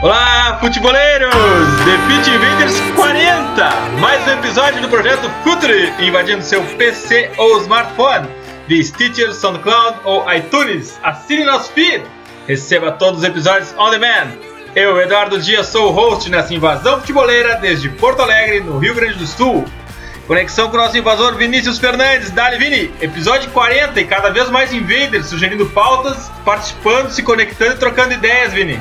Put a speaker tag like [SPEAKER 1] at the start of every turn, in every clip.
[SPEAKER 1] Olá, futeboleiros! The Pitch Invaders 40! Mais um episódio do projeto Future, invadindo seu PC ou smartphone, de Stitcher, SoundCloud ou iTunes. Assine nosso feed! Receba todos os episódios on demand. Eu, Eduardo Dias, sou o host nessa invasão futeboleira desde Porto Alegre, no Rio Grande do Sul. Conexão com o nosso invasor Vinícius Fernandes, Dali Vini, episódio 40 e cada vez mais invaders sugerindo pautas, participando, se conectando e trocando ideias, Vini.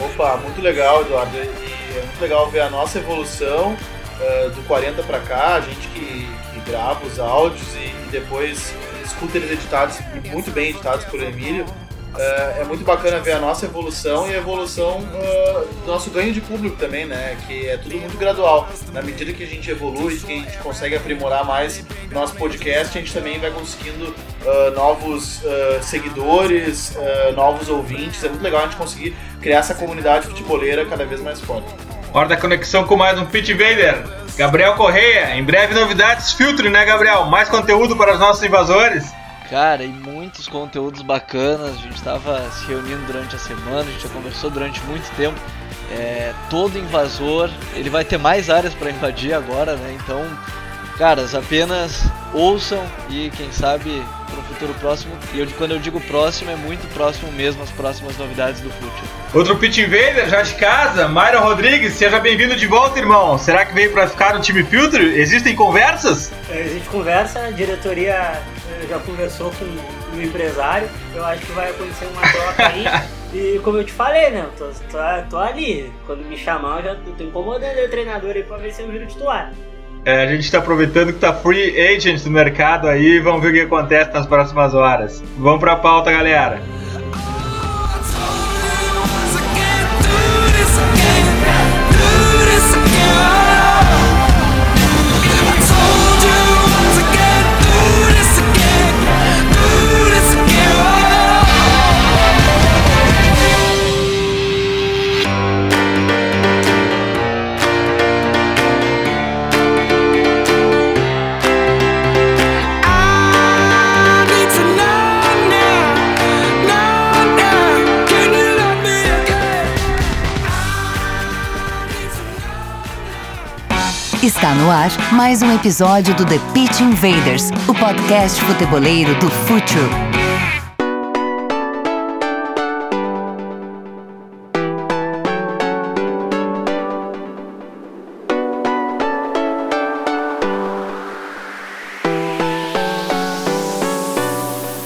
[SPEAKER 2] Opa, muito legal, Eduardo. E é muito legal ver a nossa evolução uh, do 40 para cá, a gente que, que grava os áudios e, e, depois escuta eles editados, muito bem editados por Emílio. Uh, é muito bacana ver a nossa evolução e a evolução uh, do nosso ganho de público também, né? Que é tudo muito gradual. Na medida que a gente evolui, que a gente consegue aprimorar mais nosso podcast, a gente também vai conseguindo uh, novos seguidores, novos ouvintes. É muito legal a gente conseguir criar essa comunidade futeboleira cada vez mais forte.
[SPEAKER 1] Hora da conexão com mais um Pit Vader. Gabriel Correia, em breve novidades, filtre, né, Gabriel? Mais conteúdo para os nossos invasores.
[SPEAKER 3] Cara, e muitos conteúdos bacanas. A gente estava se reunindo durante a semana, a gente já conversou durante muito tempo. É, todo invasor, ele vai ter mais áreas para invadir agora, né? Então, caras, apenas ouçam e quem sabe para um futuro próximo. E eu, quando eu digo próximo, é muito próximo mesmo as próximas novidades do futuro.
[SPEAKER 1] Outro Pit Invader, já de casa, Myron Rodrigues, seja bem-vindo de volta, irmão. Será que veio para ficar no time Filtro? Existem conversas?
[SPEAKER 4] É, existe conversa, a diretoria já conversou com o empresário, eu acho que vai acontecer uma troca aí. E como eu te falei, né? Tô, tô, tô ali. Quando me chamar, eu já tô incomodando o treinador aí pra ver se eu viro titular.
[SPEAKER 1] É, a gente está aproveitando que tá free agent no mercado aí, vamos ver o que acontece nas próximas horas. Vamos para a pauta, galera.
[SPEAKER 5] Está no ar mais um episódio do The Pitch Invaders, o podcast futeboleiro do Futuro.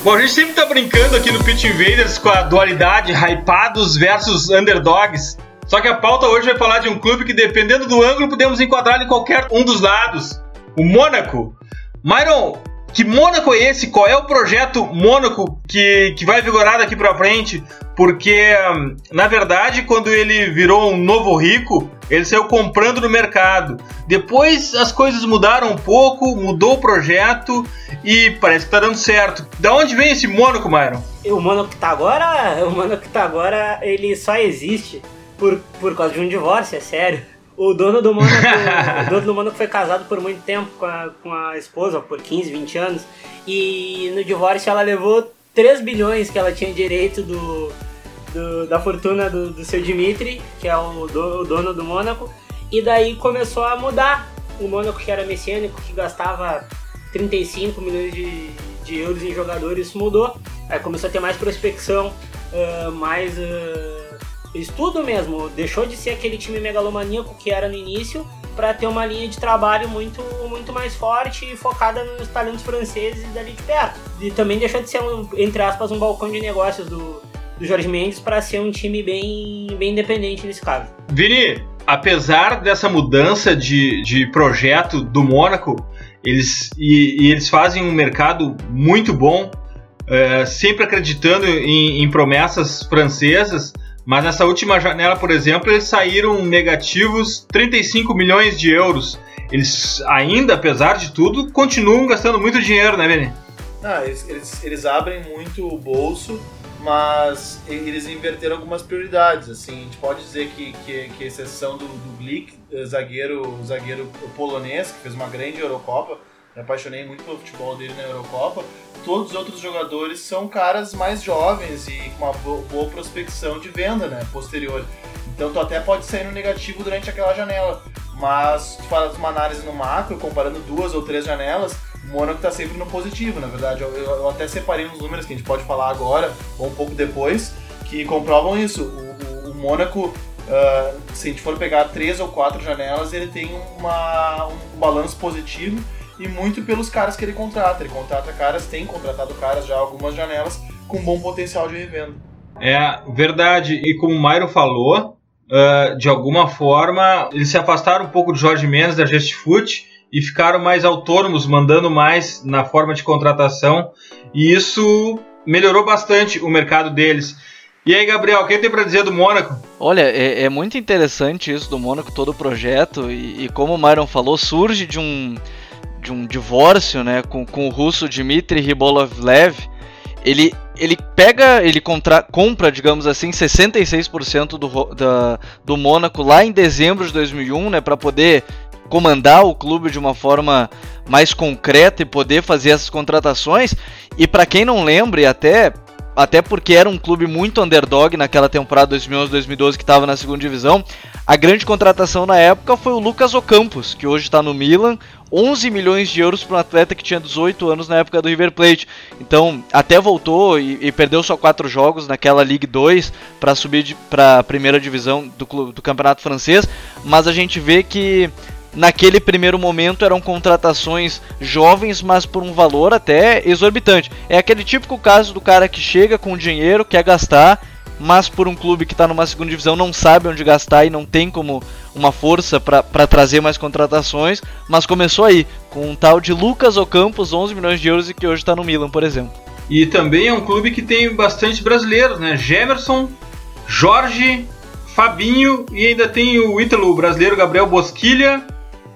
[SPEAKER 1] Bom, a gente sempre tá brincando aqui no Pitch Invaders com a dualidade hypados versus underdogs. Só que a pauta hoje vai falar de um clube que, dependendo do ângulo, podemos enquadrar em qualquer um dos lados. O Mônaco. Myron, que Mônaco é esse? Qual é o projeto Mônaco que, que vai vigorar daqui para frente? Porque, hum, na verdade, quando ele virou um novo rico, ele saiu comprando no mercado. Depois as coisas mudaram um pouco, mudou o projeto e parece que tá dando certo. Da onde vem esse Mônaco, Myron?
[SPEAKER 4] O Mônaco que tá agora, o Mônaco que tá agora, ele só existe por, por causa de um divórcio, é sério. O dono do Mônaco, o dono do Mônaco foi casado por muito tempo com a, com a esposa, por 15, 20 anos, e no divórcio ela levou 3 bilhões que ela tinha direito do, do da fortuna do, do seu Dimitri, que é o, do, o dono do Mônaco, e daí começou a mudar. O Mônaco, que era messiânico, que gastava 35 milhões de, de euros em jogadores, mudou. Aí começou a ter mais prospecção, uh, mais. Uh, estudo mesmo, deixou de ser aquele time megalomaníaco que era no início para ter uma linha de trabalho muito, muito mais forte e focada nos talentos franceses dali de perto. E também deixou de ser, um, entre aspas, um balcão de negócios do, do Jorge Mendes para ser um time bem, bem independente nesse caso.
[SPEAKER 1] Vini, apesar dessa mudança de, de projeto do Mônaco, eles, e, e eles fazem um mercado muito bom é, sempre acreditando em, em promessas francesas, mas nessa última janela, por exemplo, eles saíram negativos 35 milhões de euros. Eles ainda, apesar de tudo, continuam gastando muito dinheiro, né, Vini?
[SPEAKER 2] Ah, eles, eles, eles abrem muito o bolso, mas eles inverteram algumas prioridades. Assim, a gente pode dizer que, que, que exceção do, do Glick, eh, zagueiro, zagueiro polonês, que fez uma grande Eurocopa, me apaixonei muito pelo futebol dele na Eurocopa. Todos os outros jogadores são caras mais jovens e com uma boa prospecção de venda, né, posterior. Então tu até pode sair no negativo durante aquela janela, mas tu faz uma análise no macro, comparando duas ou três janelas, o Mônaco está sempre no positivo, na verdade. Eu, eu, até separei uns números que a gente pode falar agora ou um pouco depois, que comprovam isso. O, o, o Mônaco, uh, se a gente for pegar três ou quatro janelas, ele tem uma, um balanço positivo e muito pelos caras que ele contrata. Ele contrata caras, tem contratado caras já algumas janelas com bom potencial de revenda.
[SPEAKER 1] É verdade, e como o Mairo falou, uh, de alguma forma eles se afastaram um pouco do Jorge Mendes da Gestfoot e ficaram mais autônomos, mandando mais na forma de contratação, e isso melhorou bastante o mercado deles. E aí, Gabriel, o que tem para dizer do Mônaco?
[SPEAKER 3] Olha, é, é, muito interessante isso do Mônaco, todo o projeto, e, e como o Myron falou, surge de um de um divórcio, né, com, com o russo Dmitry Ribolovlev, ele, ele pega, ele contra, compra, digamos assim, 66% do, da, do Mônaco lá em dezembro de 2001, né, para poder comandar o clube de uma forma mais concreta e poder fazer essas contratações. E para quem não lembra, e até até porque era um clube muito underdog naquela temporada 2011-2012 que estava na segunda divisão. A grande contratação na época foi o Lucas Ocampos, que hoje está no Milan, 11 milhões de euros para um atleta que tinha 18 anos na época do River Plate. Então, até voltou e, e perdeu só quatro jogos naquela Ligue 2 para subir para a primeira divisão do, clube, do campeonato francês, mas a gente vê que naquele primeiro momento eram contratações jovens, mas por um valor até exorbitante. É aquele típico caso do cara que chega com dinheiro, quer gastar, mas por um clube que está numa segunda divisão não sabe onde gastar e não tem como uma força para trazer mais contratações, mas começou aí, com um tal de Lucas Ocampos, 11 milhões de euros e que hoje está no Milan, por exemplo.
[SPEAKER 1] E também é um clube que tem bastante brasileiros, né? Gemerson, Jorge, Fabinho e ainda tem o ítalo brasileiro Gabriel Bosquilha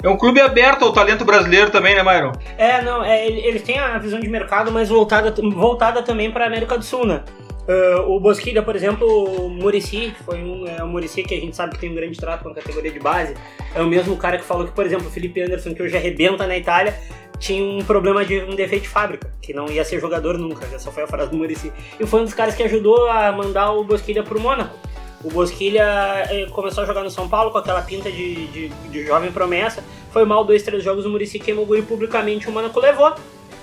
[SPEAKER 1] é um clube aberto ao talento brasileiro também, né, Myron?
[SPEAKER 4] É, não, é, eles têm a visão de mercado, mas voltada, voltada também para a América do Sul, né? Uh, o Bosquilha, por exemplo, o Murici, foi um, é, o Murici que a gente sabe que tem um grande trato com a categoria de base, é o mesmo cara que falou que, por exemplo, o Felipe Anderson, que hoje arrebenta na Itália, tinha um problema de um defeito de fábrica, que não ia ser jogador nunca, essa foi a frase do Murici. E foi um dos caras que ajudou a mandar o Bosquilha pro Mônaco. O Bosquilha eh, começou a jogar no São Paulo com aquela pinta de, de, de jovem promessa. Foi mal dois, três jogos, o Murici queimou o guri publicamente, o Mônaco levou.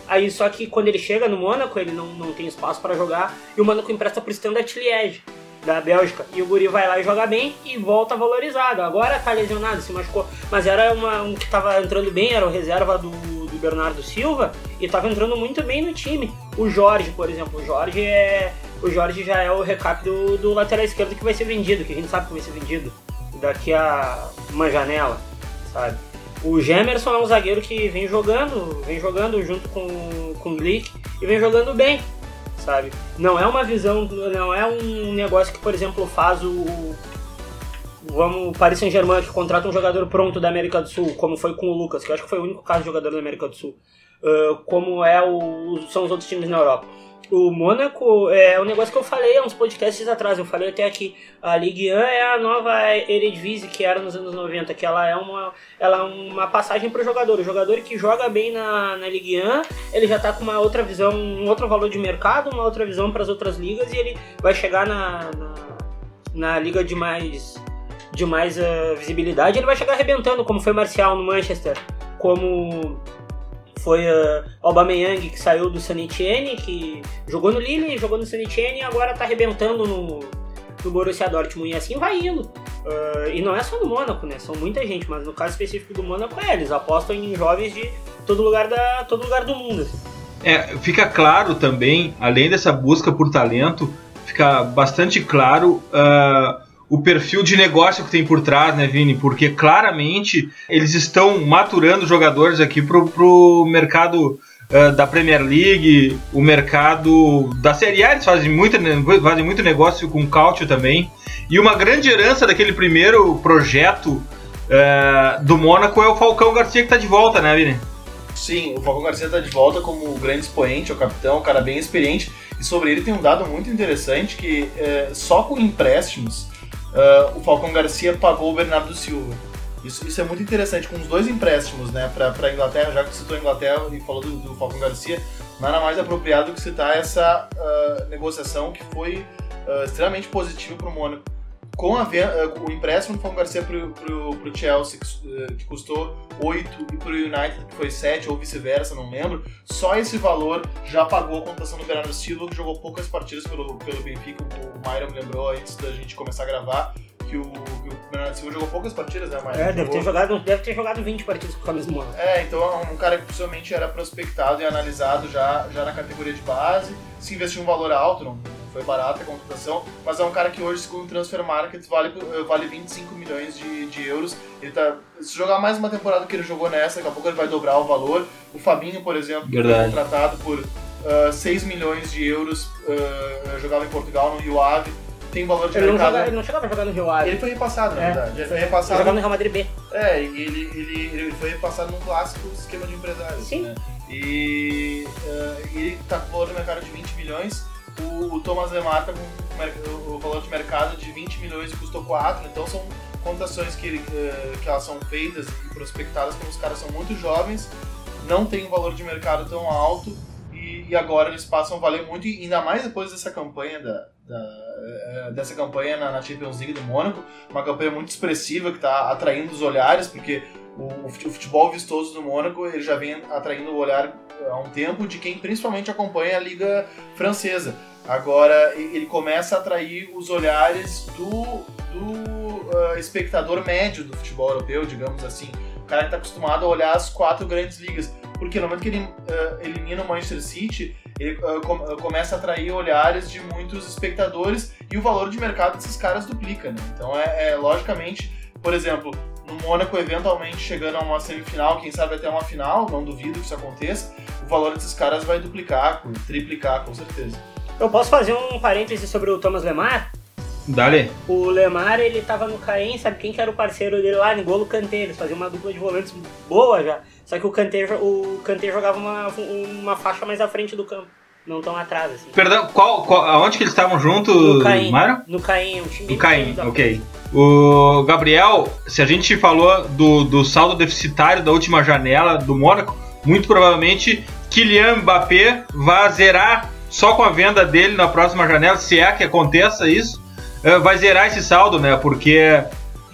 [SPEAKER 4] Aí só que quando ele chega no Mônaco, ele não, não tem espaço para jogar e o Mônaco empresta pro Standard Liège da Bélgica. E o Guri vai lá e joga bem e volta valorizado. Agora tá lesionado, se machucou. Mas era uma, um que tava entrando bem, era o reserva do, do Bernardo Silva e tava entrando muito bem no time. O Jorge, por exemplo. O Jorge é o Jorge já é o recap do, do lateral esquerdo que vai ser vendido, que a gente sabe que vai ser vendido daqui a uma janela, sabe? O Gemerson é um zagueiro que vem jogando, vem jogando junto com, com o Glick e vem jogando bem, sabe? Não é uma visão, não é um negócio que, por exemplo, faz o, vamos, Paris Saint-Germain que contrata um jogador pronto da América do Sul, como foi com o Lucas, que eu acho que foi o único caso de jogador da América do Sul, uh, como é o, são os outros times na Europa. O Mônaco é um negócio que eu falei há uns podcasts atrás, eu falei até aqui, a Ligue 1 é a nova Eredivisie que era nos anos 90, que ela é uma, ela é uma passagem para o jogador. O jogador que joga bem na, na Ligue 1, ele já está com uma outra visão, um outro valor de mercado, uma outra visão para as outras ligas e ele vai chegar na, na, na liga de mais, de mais uh, visibilidade, ele vai chegar arrebentando, como foi Marcial no Manchester, como foi uh, Aubameyang que saiu do San Etienne, que jogou no Lille, jogou no San Etienne e agora tá arrebentando no, no Borussia Dortmund e assim vai indo. Uh, e não é só no Mônaco, né? São muita gente, mas no caso específico do Mônaco é, eles apostam em jovens de todo lugar, da, todo lugar do mundo. Assim.
[SPEAKER 1] É, fica claro também, além dessa busca por talento, fica bastante claro uh, o perfil de negócio que tem por trás, né, Vini? Porque claramente eles estão maturando jogadores aqui pro, pro mercado uh, da Premier League, o mercado da Série A, eles fazem muito, fazem muito negócio com Cautio também. E uma grande herança daquele primeiro projeto uh, do Mônaco é o Falcão Garcia que está de volta, né, Vini?
[SPEAKER 2] Sim, o Falcão Garcia está de volta como grande expoente, o capitão, um cara bem experiente. E sobre ele tem um dado muito interessante que uh, só com empréstimos o Falcão Garcia pagou o Bernardo Silva. Isso, isso é muito interessante, com os dois empréstimos né, para a Inglaterra, já que citou a Inglaterra e falou do, do Falcon Garcia, nada mais apropriado que citar essa uh, negociação que foi uh, extremamente positiva para o Mônaco. Com a, uh, o empréstimo do Falcon Garcia para o Chelsea, que, que custou 8, e para o United, que foi 7, ou vice-versa, não lembro, só esse valor já pagou a contação do Bernardo Silva, que jogou poucas partidas pelo, pelo Benfica, o Myron me lembrou antes da gente começar a gravar que o, que o Bernardo Silva jogou poucas partidas, né? Mas
[SPEAKER 4] é, deve
[SPEAKER 2] jogou...
[SPEAKER 4] ter, jogado, deve ter jogado 20 partidas com o camisa.
[SPEAKER 2] É, então é um cara que possivelmente era prospectado e analisado já, já na categoria de base, se investiu um valor alto, não foi barata a contratação, mas é um cara que hoje, segundo o Transfer Market, vale, vale 25 milhões de, de euros. Ele tá, se jogar mais uma temporada que ele jogou nessa, daqui a pouco ele vai dobrar o valor. O Fabinho, por exemplo,
[SPEAKER 1] Verdade.
[SPEAKER 2] foi contratado por uh, 6 milhões de euros, uh, jogava em Portugal, no Rio Ave tem valor de
[SPEAKER 4] ele
[SPEAKER 2] mercado.
[SPEAKER 4] Não joga, ele não chegava a jogar no Rio Ave.
[SPEAKER 2] Ele foi repassado, na
[SPEAKER 4] é,
[SPEAKER 2] verdade. Ele foi
[SPEAKER 4] Ele
[SPEAKER 2] repassado.
[SPEAKER 4] jogava no Real Madrid B.
[SPEAKER 2] É, e ele, ele, ele foi repassado num clássico esquema de empresário.
[SPEAKER 4] Sim.
[SPEAKER 2] Né? E uh, ele tá com valor no mercado de 20 milhões. O, Thomas Lemar tá com o valor de mercado de 20 milhões e custou 4. Então são contações que, uh, que elas são feitas e prospectadas quando os caras são muito jovens, não tem um valor de mercado tão alto e, e agora eles passam a valer muito, e ainda mais depois dessa campanha da, da, eh, dessa campanha na, Champions League do Mônaco, uma campanha muito expressiva que está atraindo os olhares, porque o, o, futebol vistoso do Mônaco ele já vem atraindo o olhar eh, há um tempo de quem principalmente acompanha a Liga Francesa. Agora ele começa a atrair os olhares do, do uh, espectador médio do futebol europeu, digamos assim. O cara que está acostumado a olhar as quatro grandes ligas. Porque no momento que ele uh, elimina o Manchester City, ele uh, com, começa a atrair olhares de muitos espectadores e o valor de mercado desses caras duplica, né? Então é, é logicamente, por exemplo, no Mônaco eventualmente chegando a uma semifinal, quem sabe até uma final, não duvido que isso aconteça, o valor desses caras vai duplicar, triplicar com certeza.
[SPEAKER 4] Eu posso fazer um parêntese sobre o Thomas Lemar?
[SPEAKER 1] Dale.
[SPEAKER 4] O Lemar, ele tava no Caen, sabe quem que era o parceiro dele lá? N'Golo Kanté, eles faziam uma dupla de volantes boa já. Só que o Kanté, o Kanté jogava uma, uma faixa mais à frente do campo. Não tão atrás, assim.
[SPEAKER 1] Perdão, qual, qual, aonde que eles estavam juntos,
[SPEAKER 4] no Caen,
[SPEAKER 1] Mário?
[SPEAKER 4] No Caen, um time
[SPEAKER 1] No Caen, ok. O Gabriel, se a gente falou do, do saldo deficitário da última janela do Mônaco, muito provavelmente Kylian Mbappé vai zerar só com a venda dele na próxima janela, se é que aconteça isso, vai zerar esse saldo, né? Porque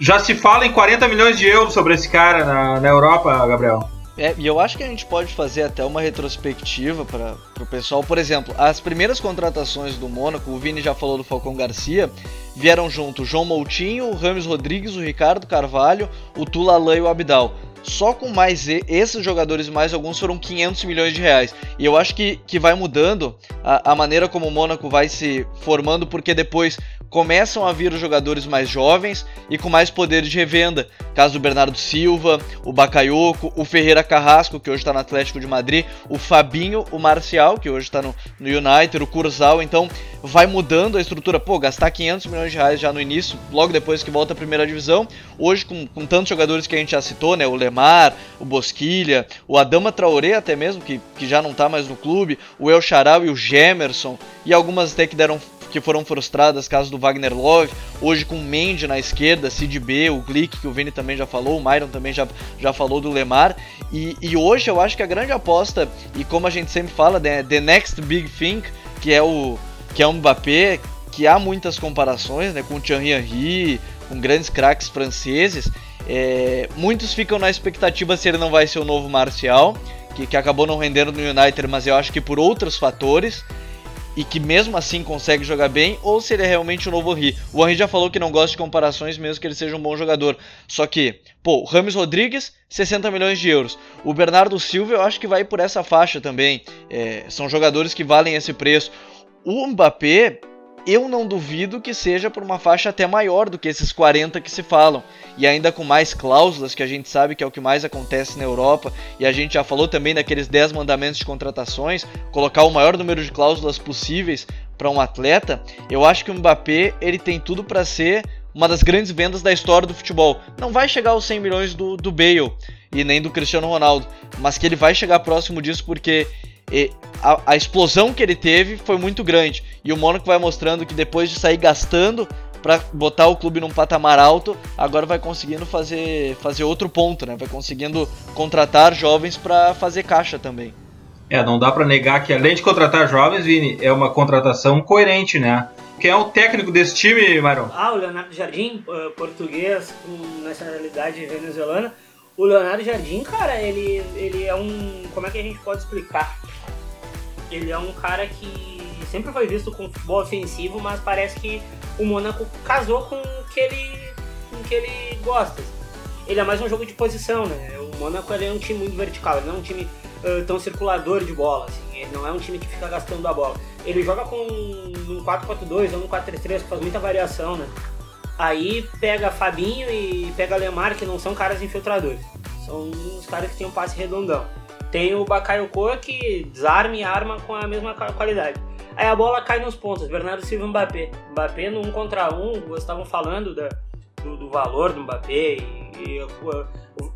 [SPEAKER 1] já se fala em 40 milhões de euros sobre esse cara na, na Europa, Gabriel.
[SPEAKER 3] É, e eu acho que a gente pode fazer até uma retrospectiva para o pessoal. Por exemplo, as primeiras contratações do Mônaco, o Vini já falou do Falcão Garcia, vieram junto João Moutinho, o Rames Rodrigues, o Ricardo Carvalho, o Tulalan e o Abdal. Só com mais esses jogadores mais alguns foram 500 milhões de reais. E eu acho que, que vai mudando a, a maneira como o Mônaco vai se formando, porque depois começam a vir os jogadores mais jovens e com mais poder de revenda. Caso do Bernardo Silva, o Bakayoko, o Ferreira Carrasco, que hoje está no Atlético de Madrid, o Fabinho, o Marcial, que hoje está no, no United, o Curzal. Então vai mudando a estrutura. Pô, gastar 500 milhões de reais já no início, logo depois que volta a primeira divisão. Hoje, com, com tantos jogadores que a gente já citou, né? O Lemar, o Bosquilha, o Adama Traoré até mesmo, que, que já não está mais no clube, o El Charal e o Gemerson, e algumas até que deram que foram frustradas, caso do Wagner Love, hoje com o Mendy na esquerda, Cid B, o Glick, que o Vini também já falou, o Myron também já, já falou do Lemar, e, e hoje eu acho que a grande aposta, e como a gente sempre fala, né, the next big thing, que é o, que é o Mbappé, que há muitas comparações né, com o Thierry Henry, com grandes craques franceses, é, muitos ficam na expectativa se ele não vai ser o novo Marcial, que, que acabou não rendendo no United, mas eu acho que por outros fatores e que mesmo assim consegue jogar bem, ou se ele é realmente o novo Henry. O Henry já falou que não gosta de comparações, mesmo que ele seja um bom jogador. Só que, pô, Rames Rodrigues, 60 milhões de euros. O Bernardo Silva, eu acho que vai por essa faixa também. É, são jogadores que valem esse preço. O Mbappé, eu não duvido que seja por uma faixa até maior do que esses 40 que se falam. E ainda com mais cláusulas, que a gente sabe que é o que mais acontece na Europa. E a gente já falou também daqueles 10 mandamentos de contratações, colocar o maior número de cláusulas possíveis para um atleta. Eu acho que o Mbappé ele tem tudo para ser uma das grandes vendas da história do futebol. Não vai chegar aos 100 milhões do, do Bale e nem do Cristiano Ronaldo, mas que ele vai chegar próximo disso porque a, a, explosão que ele teve foi muito grande. E o Mônaco vai mostrando que depois de sair gastando para botar o clube num patamar alto, agora vai conseguindo fazer, fazer outro ponto, né? Vai conseguindo contratar jovens para fazer caixa também.
[SPEAKER 1] É, não dá para negar que além de contratar jovens, Vini, é uma contratação coerente, né? Quem é o técnico desse time, Marão?
[SPEAKER 4] Ah, o Leonardo Jardim, uh, português com nacionalidade venezuelana. O Leonardo Jardim, cara, ele, ele é um. Como é que a gente pode explicar? Ele é um cara que sempre foi visto com futebol ofensivo, mas parece que o Mônaco casou com o que ele, com que ele gosta. Ele é mais um jogo de posição, né? O Mônaco é um time muito vertical, ele não é um time uh, tão circulador de bola, assim. Ele não é um time que fica gastando a bola. Ele joga com um 4-4-2 ou um 4-3-3, que faz muita variação, né? Aí pega Fabinho e pega Lemar, que não são caras infiltradores. São uns caras que têm um passe redondão. Tem o Bakayoko que desarma e arma com a mesma qualidade. Aí a bola cai nos pontos. Bernardo Silva e Mbappé. Mbappé no 1 contra 1, vocês estavam falando da, do, do, valor do Mbappé. E, e o,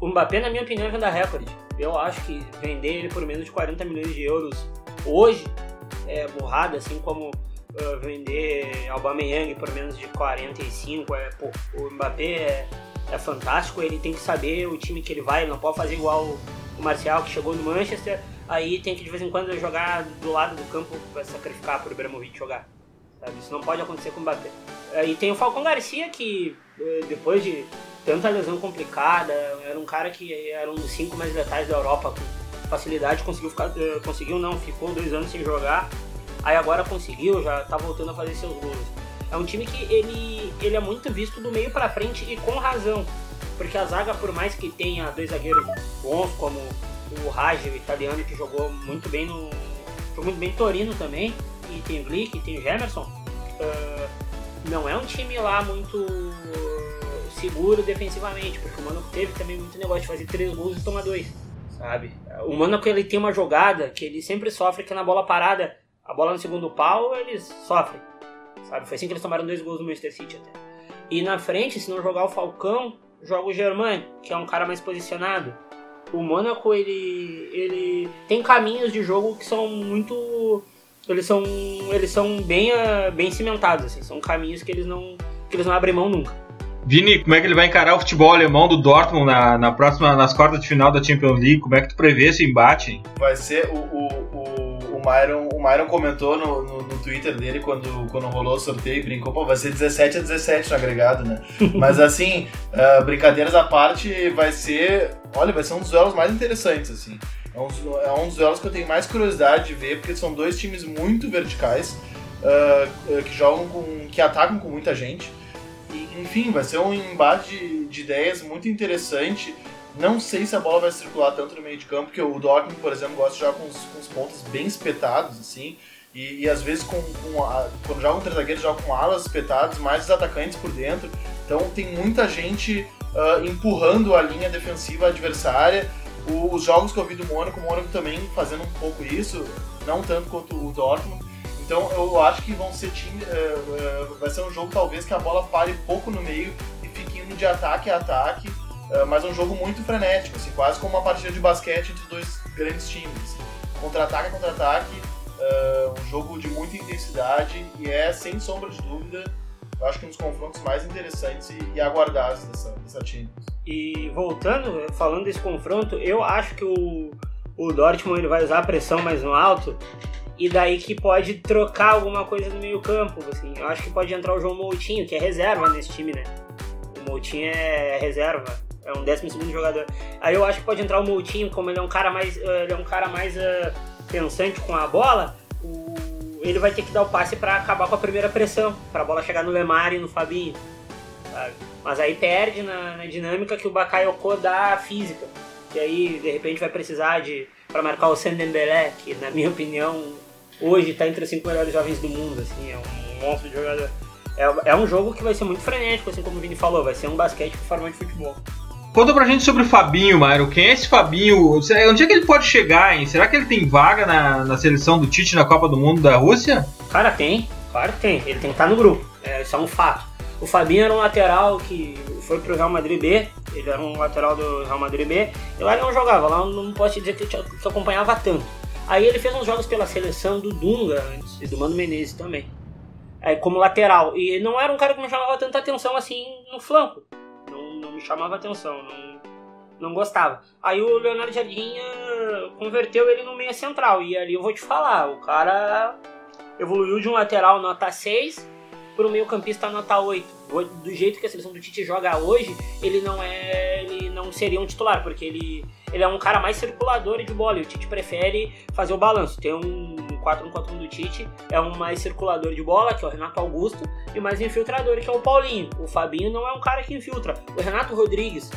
[SPEAKER 4] o, Mbappé, na minha opinião, é venda recorde. Eu acho que vender ele por menos de 40 milhões de euros hoje é burrada, assim como uh, vender Aubameyang por menos de 45. É, pô, o Mbappé é, é fantástico, ele tem que saber o time que ele vai, ele não pode fazer igual o, Marcial que chegou no Manchester, aí tem que de vez em quando jogar do lado do campo para sacrificar para o jogar. Sabe? Isso não pode acontecer com o Mbappé. E tem o Falcão Garcia que depois de tanta lesão complicada, era um cara que era um dos cinco mais letais da Europa com facilidade, conseguiu ficar, eh, conseguiu não, ficou dois anos sem jogar, aí agora conseguiu, já tá voltando a fazer seus gols. É um time que ele, ele é muito visto do meio para frente e com razão, porque a zaga, por mais que tenha dois zagueiros bons, como o Raj, o italiano, que jogou muito bem no. jogou muito bem no Torino também, e tem o Glick, tem o Gemerson, uh, não é um time lá muito seguro defensivamente, porque o Monaco teve também muito negócio de fazer três gols e tomar dois, sabe? O Monaco ele tem uma jogada que ele sempre sofre, que na bola parada, a bola no segundo pau, eles sofrem, sabe? Foi assim que eles tomaram dois gols no Manchester City até. E na frente, se não jogar o Falcão, joga o Germain, que é um cara mais posicionado. O Monaco, ele, ele tem caminhos de jogo que são muito... Eles são, eles são bem, uh, bem cimentados, assim. São caminhos que eles não, que eles não abrem mão nunca.
[SPEAKER 1] Vini, como é que ele vai encarar o futebol alemão do Dortmund na, na próxima, nas quartas de final da Champions League? Como é que tu prevê esse embate?
[SPEAKER 2] Vai ser o, o, o, o Myron, o Myron comentou no, no, no, Twitter dele quando, quando rolou o sorteio e brincou, pô, vai ser 17 a 17 no agregado, né? Mas assim, uh, brincadeiras à parte, vai ser. Olha, vai ser um dos duelos mais interessantes, assim. É um, é um dos duelos que eu tenho mais curiosidade de ver, porque são dois times muito verticais, uh, que jogam com. que atacam com muita gente enfim, vai ser um embate de, de, ideias muito interessante. Não sei se a bola vai circular tanto no meio de campo, porque o Dortmund, por exemplo, gosta de jogar com os, com os pontos bem espetados, assim. E, e às vezes, com, com a, quando joga um três zagueiros, joga com alas espetadas, mais os atacantes por dentro. Então tem muita gente uh, empurrando a linha defensiva adversária. Os jogos que eu vi do Mônaco, o Mônaco também fazendo um pouco isso, não tanto quanto o Dortmund. Então eu acho que vão ser time, uh, uh, vai ser um jogo talvez que a bola pare pouco no meio e fique indo de ataque a ataque, uh, mas um jogo muito frenético, assim, quase como uma partida de basquete entre dois grandes times. Contra-ataque a contra-ataque, um jogo de muita intensidade e é, sem sombra de dúvida, eu acho que um dos confrontos mais interessantes e, e aguardados dessa, dessa Champions.
[SPEAKER 4] E voltando, falando desse confronto, eu acho que o, o Dortmund ele vai usar a pressão mais no alto e daí que pode trocar alguma coisa no meio campo, assim. Eu acho que pode entrar o João Moutinho, que é reserva nesse time, né? O Moutinho é reserva, é um 12 segundo jogador. Aí eu acho que pode entrar o Moutinho, como ele é um cara mais, eh, ele é um cara mais uh, pensante com a bola, o, ele vai ter que dar o passe para acabar com a primeira pressão, para a bola chegar no Lemar e no Fabinho. Sabe? Mas aí perde na, na dinâmica que o Bakayoko dá física. E aí, de repente, vai precisar de para marcar o Sandembele, que na minha opinião hoje está entre os cinco melhores jovens do mundo, assim, é um monstro de jogador. É, é um jogo que vai ser muito frenético, assim como o Vini falou, vai ser um basquete com forma de futebol.
[SPEAKER 1] Conta pra gente sobre o Fabinho, Mário. Quem é esse Fabinho? Onde é que ele pode chegar, hein? Será que ele tem vaga na, na seleção do Tite na Copa do Mundo da Rússia?
[SPEAKER 4] Cara, tem. Claro que tem. Ele tem que estar no grupo. É, isso é um fato. O Fabinho era um lateral que foi pro Real Madrid B. Ele era um lateral do Real Madrid B. E lá ele não jogava. Lá não posso dizer que, que acompanhava tanto. Aí ele fez uns jogos pela seleção do Dunga antes e do Mano Menezes também. Como lateral. E não era um cara que me chamava tanta atenção assim no flanco não me chamava atenção, não, não gostava. Aí o Leonardo Jardim converteu ele no meia central, e ali eu vou te falar, o cara evoluiu de um lateral nota 6 para o meio campista nota 8. Do jeito que a seleção do Tite joga hoje, ele não é. ele não seria um titular, porque ele, ele é um cara mais circulador de bola, e o Tite prefere fazer o balanço. Tem um 4-1-4-1 do Tite, é um mais circulador de bola, que é o Renato Augusto, e mais infiltrador, que é o Paulinho. O Fabinho não é um cara que infiltra. O Renato Rodrigues,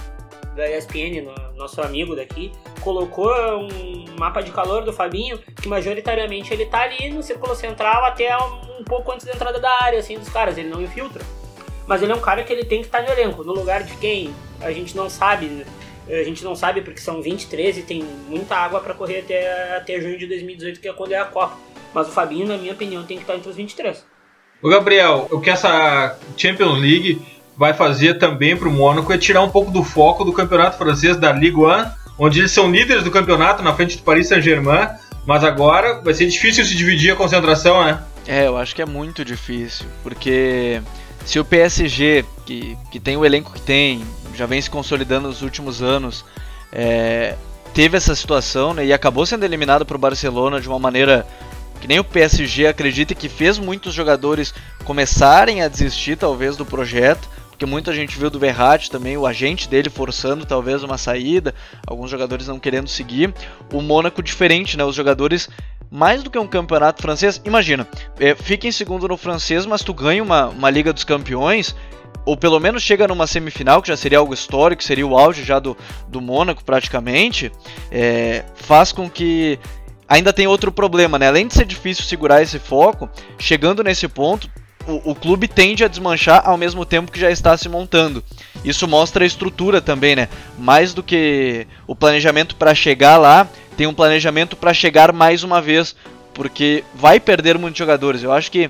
[SPEAKER 4] da ESPN, nosso amigo daqui, colocou um mapa de calor do Fabinho, que majoritariamente ele tá ali no círculo central até um pouco antes da entrada da área, assim, dos caras, ele não infiltra. Mas ele é um cara que ele tem que estar no elenco, no lugar de quem a gente não sabe, né? A gente não sabe porque são 23 e tem muita água para correr até, até junho de 2018, que é quando é a Copa. Mas o Fabinho, na minha opinião, tem que estar entre os 23.
[SPEAKER 1] O Gabriel, o que essa Champions League vai fazer também para o Mônaco é tirar um pouco do foco do campeonato francês da Ligue 1, onde eles são líderes do campeonato na frente do Paris Saint-Germain, mas agora vai ser difícil se dividir a concentração, né?
[SPEAKER 3] É, eu acho que é muito difícil, porque se o PSG, que, que tem o elenco que tem, já vem se consolidando nos últimos anos, é, teve essa situação né, e acabou sendo eliminado para o Barcelona de uma maneira que nem o PSG acredita que fez muitos jogadores começarem a desistir talvez do projeto, porque muita gente viu do Verratti também, o agente dele forçando talvez uma saída, alguns jogadores não querendo seguir. O Mônaco diferente, né? Os jogadores mais do que um campeonato francês, imagina, é, fica em segundo no francês, mas tu ganha uma, uma Liga dos Campeões ou pelo menos chega numa semifinal, que já seria algo histórico, seria o auge já do, do Mônaco praticamente, é, faz com que ainda tem outro problema, né? Além de ser difícil segurar esse foco, chegando nesse ponto, o, clube tende a desmanchar ao mesmo tempo que já está se montando. Isso mostra a estrutura também, né? Mais do que o planejamento para chegar lá, tem um planejamento para chegar mais uma vez, porque vai perder muitos jogadores. Eu acho que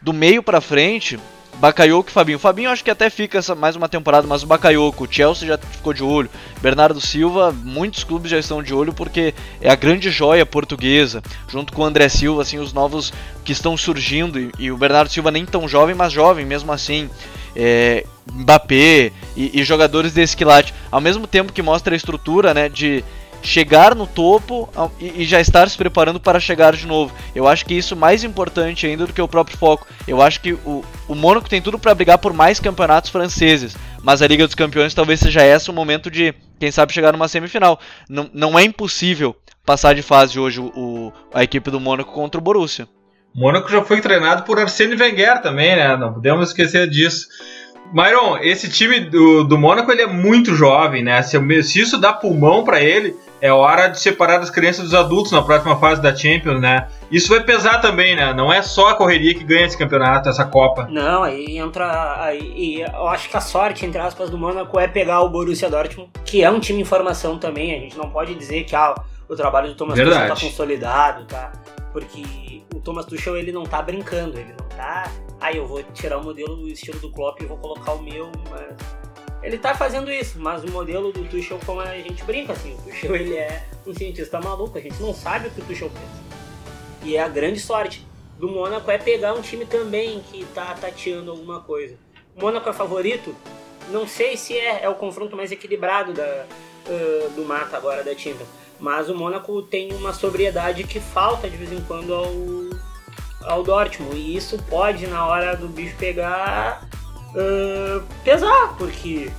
[SPEAKER 3] do meio para frente, Bakayoko e Fabinho. O Fabinho acho que até fica mais uma temporada, mas o Bakayoko, o Chelsea já ficou de olho. Bernardo Silva, muitos clubes já estão de olho porque é a grande joia portuguesa, junto com o André Silva, assim, os novos que estão surgindo. E, e o Bernardo Silva nem tão jovem, mas jovem mesmo assim. É, Mbappé e, e jogadores desse quilate. Ao mesmo tempo que mostra a estrutura né, de chegar no topo e, já estar se preparando para chegar de novo. Eu acho que isso é mais importante ainda do que o próprio foco. Eu acho que o, o Mônaco tem tudo para brigar por mais campeonatos franceses, mas a Liga dos Campeões talvez seja esse o momento de, quem sabe, chegar numa semifinal. Não, não é impossível passar de fase hoje o, a equipe do Mônaco contra o Borussia.
[SPEAKER 1] O Mônaco já foi treinado por Arsene Wenger também, né? Não podemos esquecer disso. Myron, esse time do, do Mônaco ele é muito jovem, né? Se, se isso dá pulmão para ele, é hora de separar as crianças dos adultos na próxima fase da Champions, né? Isso vai pesar também, né? Não é só a correria que ganha esse campeonato, essa Copa.
[SPEAKER 4] Não, aí entra. Aí, eu acho que a sorte, entre aspas, do Mônaco é pegar o Borussia Dortmund, que é um time em formação também. A gente não pode dizer que ah, o trabalho do Thomas Tuchel tá consolidado, tá? Porque o Thomas Tuchel ele não tá brincando, ele não tá. Ah, eu vou tirar o modelo do estilo do Klopp e vou colocar o meu, mas ele tá fazendo isso, mas o modelo do Tuchel, como a gente brinca, assim, o Tuchel ele é um cientista maluco, a gente não sabe o que o Tuchel pensa. E é a grande sorte do Mônaco é pegar um time também que tá tateando alguma coisa. O Mônaco é favorito? Não sei se é, é o confronto mais equilibrado da, uh, do mata agora da Champions. Mas o Mônaco tem uma sobriedade que falta de vez em quando ao, ao Dortmund. E isso pode, na hora do bicho pegar, uh, pesar, porque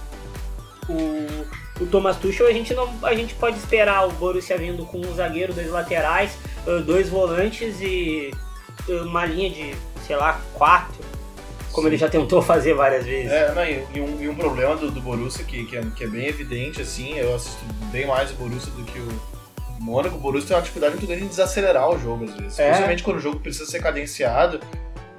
[SPEAKER 4] o, o Thomas Tuchel a gente, não, a gente pode esperar o Borussia vindo com um zagueiro, dois laterais, uh, dois volantes e uh, uma linha de, sei lá, quatro, como Sim. ele já tentou fazer várias vezes.
[SPEAKER 2] É, não, e, um, e um problema do, do Borussia que, que é, que, é, bem evidente, assim, eu assisto bem mais o Borussia do que o Mônaco. O Borussia tem uma dificuldade muito grande em desacelerar o jogo, às vezes. É. Principalmente quando o jogo precisa ser cadenciado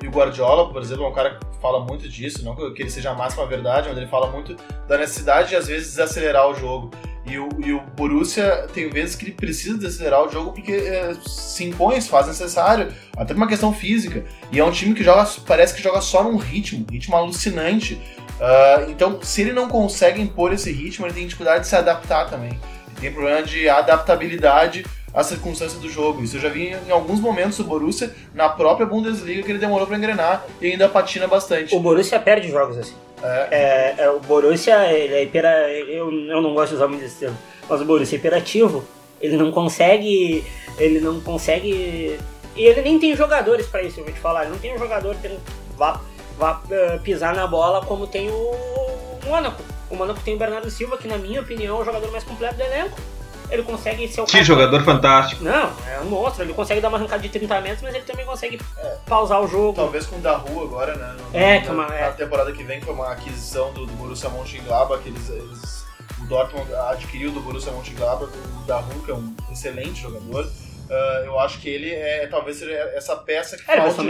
[SPEAKER 2] E o Guardiola, por exemplo, é um cara que fala muito disso, não que ele seja a máxima verdade, mas ele fala muito da necessidade de às vezes desacelerar o jogo. E o, e o Borussia tem vezes que ele precisa desacelerar o jogo porque é, se impõe, se faz necessário, até por uma questão física. E é um time que joga, parece que joga só num ritmo, ritmo alucinante. Uh, então, se ele não consegue impor esse ritmo, ele tem dificuldade de se adaptar também. Ele tem problema de adaptabilidade às circunstâncias do jogo. Isso eu já vi em alguns momentos do Borussia, na própria Bundesliga, que ele demorou para engrenar e ainda patina bastante.
[SPEAKER 4] O Borussia perde jogos assim. É. É, é, o Borussia, ele é hipera, eu, eu não gosto de usar muito esse termo, mas o Borussia é hiperativo. Ele não consegue. Ele não consegue. E ele nem tem jogadores para isso, eu vou te falar. Ele não tem um jogador que vá, vá uh, pisar na bola como tem o Mônaco. O Mônaco tem o Bernardo Silva, que na minha opinião é o jogador mais completo do elenco ele consegue ser o
[SPEAKER 1] Que jogador fantástico.
[SPEAKER 4] Não, é um monstro. Ele consegue dar uma arrancada de 30 metros, mas ele também consegue é, pausar o jogo.
[SPEAKER 2] Talvez com o da rua agora, né?
[SPEAKER 4] No, é, na, uma, é.
[SPEAKER 2] Na temporada que vem, foi uma aquisição do, do Borussia Mönchengladbach, que eles, eles, o Dortmund adquiriu do Borussia Mönchengladbach o da rua, que é um excelente jogador. Uh, eu acho que ele é talvez seja essa peça que
[SPEAKER 4] é, falta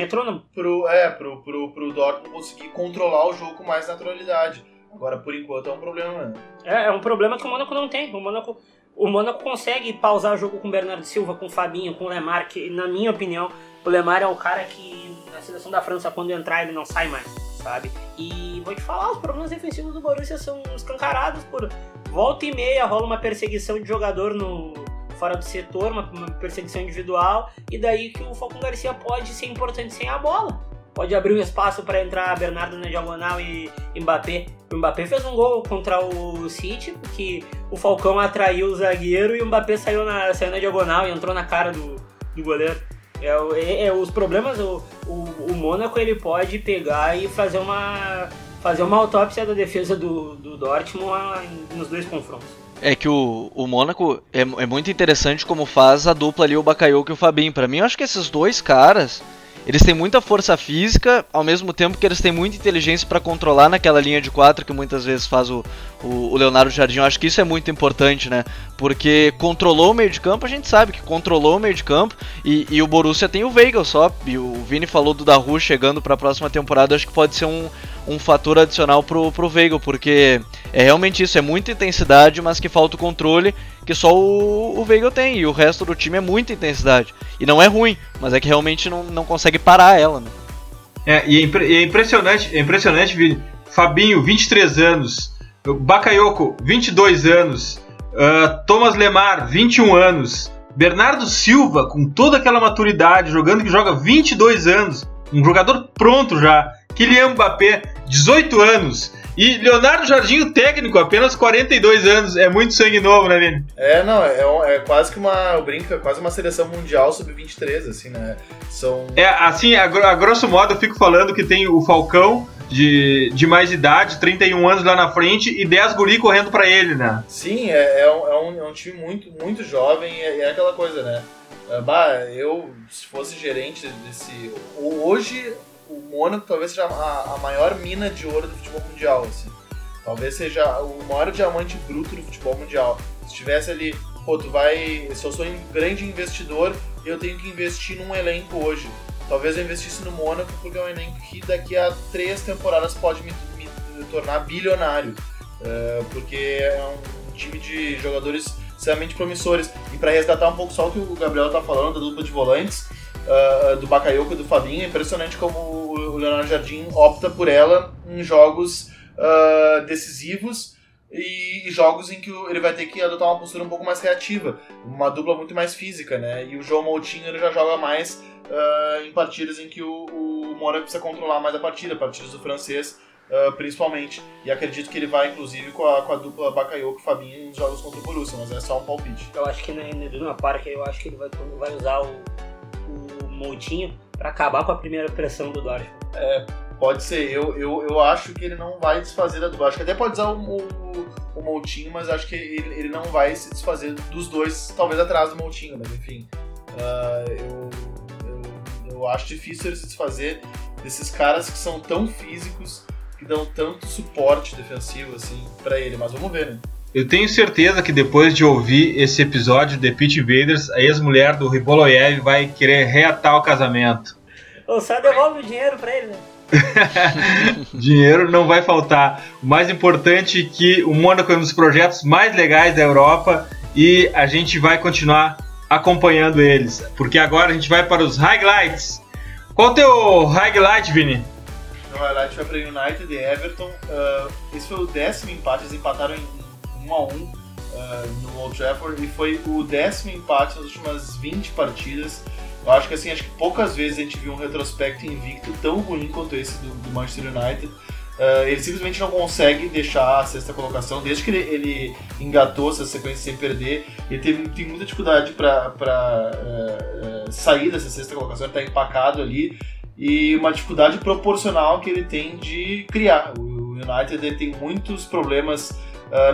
[SPEAKER 2] pro, é, pro, pro, pro Dortmund conseguir controlar o jogo com mais naturalidade. Agora, por enquanto, é um problema. Né?
[SPEAKER 4] É, é um problema que o Mônaco não tem. O Mônaco o Mônaco consegue pausar o jogo com o Bernardo Silva, com o Fabinho, com o Lemar, que na minha opinião, o Lemar é o cara que na seleção da França, quando entrar, ele não sai mais, sabe? E vou te falar, os problemas defensivos do Borussia são escancarados por volta e meia, rola uma perseguição de jogador no fora do setor, uma, uma perseguição individual, e daí que o Falcão Garcia pode ser importante sem a bola pode abrir um espaço para entrar Bernardo na diagonal e Mbappé. O Mbappé fez um gol contra o City, porque o Falcão atraiu o zagueiro e o Mbappé saiu na, saiu na diagonal e entrou na cara do, do goleiro. É, é, é os problemas, o, o, o Mônaco ele pode pegar e fazer uma, fazer uma autópsia da defesa do, do Dortmund nos dois confrontos.
[SPEAKER 3] É que o, o Mônaco é, é muito interessante como faz a dupla ali, o Bakayoko e o Fabinho. Para mim, eu acho que esses dois caras eles têm muita força física, ao mesmo tempo que eles têm muita inteligência para controlar naquela linha de quatro que muitas vezes faz o, o, o, Leonardo Jardim. Eu acho que isso é muito importante, né? Porque controlou o meio de campo, a gente sabe que controlou o meio de campo e, e o Borussia tem o Weigl só. E o Vini falou do Daru chegando para a próxima temporada, acho que pode ser um, um fator adicional pro, pro Weigl, porque é realmente isso, é muita intensidade, mas que falta o controle que só o, o Weigl tem, e o resto do time é muita intensidade. E não é ruim, mas é que realmente não, não consegue parar ela. Né?
[SPEAKER 1] É, e é, impre é impressionante, é impressionante, Vini. Fabinho, 23 anos. Bakayoko, 22 anos. Uh, Thomas Lemar, 21 anos. Bernardo Silva, com toda aquela maturidade, jogando que joga 22 anos. Um jogador pronto já. Kylian Mbappé, 18 anos. E Leonardo Jardim, o técnico, apenas 42 anos. É muito sangue novo, né, Vini?
[SPEAKER 2] É, não, é, é quase que uma. Eu brinco, é quase uma seleção mundial sub-23, assim, né? São.
[SPEAKER 1] É, assim, a, a, grosso modo eu fico falando que tem o Falcão. De, de mais idade, 31 anos lá na frente e 10 guri correndo para ele, né?
[SPEAKER 2] Sim, é, é, um, é, um, é um time muito, muito jovem e é, é aquela coisa, né? Ah, bah, eu, se fosse gerente desse. Hoje, o Mônaco talvez seja a, maior mina de ouro do futebol mundial, assim. Talvez seja o maior diamante bruto do futebol mundial. Se tivesse ali, pô, tu vai. Se eu sou um grande investidor, eu tenho que investir num elenco hoje. Talvez eu investisse no Mônaco, porque é um elenco que daqui a três temporadas pode me, me, me tornar bilionário. Uh, porque é um time de jogadores extremamente promissores. E para resgatar um pouco só o que o Gabriel tá falando da dupla de volantes, uh, do Bakayoko e do Fabinho, é impressionante como o Leonardo Jardim opta por ela em jogos uh, decisivos e, jogos em que ele vai ter que adotar uma postura um pouco mais reativa, uma dupla muito mais física, né? E o João Moutinho ele já joga mais uh, em partidas em que o, o Moura precisa controlar mais a partida, partidas do francês Uh, principalmente. E acredito que ele vai, inclusive, com a, com a dupla Bakayoko e Fabinho nos jogos contra o Borussia, mas é só um palpite.
[SPEAKER 4] Eu acho que na, na parte eu acho que ele vai, vai usar o, o Moutinho para acabar com a primeira pressão do Dortmund.
[SPEAKER 2] É, pode ser. Eu, eu, eu acho que ele não vai desfazer da dupla. Acho que até pode usar o, o, o Moutinho, mas acho que ele, ele não vai se desfazer dos dois, talvez atrás do Moutinho, mas enfim. Uh, eu, eu, eu acho difícil ele se desfazer desses caras que são tão físicos dão tanto suporte defensivo assim para ele, mas vamos ver, né?
[SPEAKER 1] Eu tenho certeza que depois de ouvir esse episódio de Pit Invaders, a ex-mulher do Riboloyev vai querer reatar o casamento.
[SPEAKER 4] Ou só devolve o dinheiro pra ele, né?
[SPEAKER 1] Dinheiro não vai faltar. O mais importante é que o Mônaco é um dos projetos mais legais da Europa e a gente vai continuar acompanhando eles, porque agora a gente vai para os highlights. Qual o teu highlight, Vini?
[SPEAKER 2] O highlight foi para United e Everton. Uh, esse foi o décimo empate, eles empataram em 1 a 1 uh, no Old Trafford e foi o décimo empate nas últimas 20 partidas. Eu acho que assim, acho que poucas vezes a gente viu um retrospecto invicto tão ruim quanto esse do, do Manchester United. Uh, ele simplesmente não consegue deixar a sexta colocação, desde que ele, ele engatou essa sequência sem perder. Ele teve, tem muita dificuldade para uh, uh, sair dessa sexta colocação, ele está empacado ali. E uma dificuldade proporcional que ele tem de criar. O United tem muitos problemas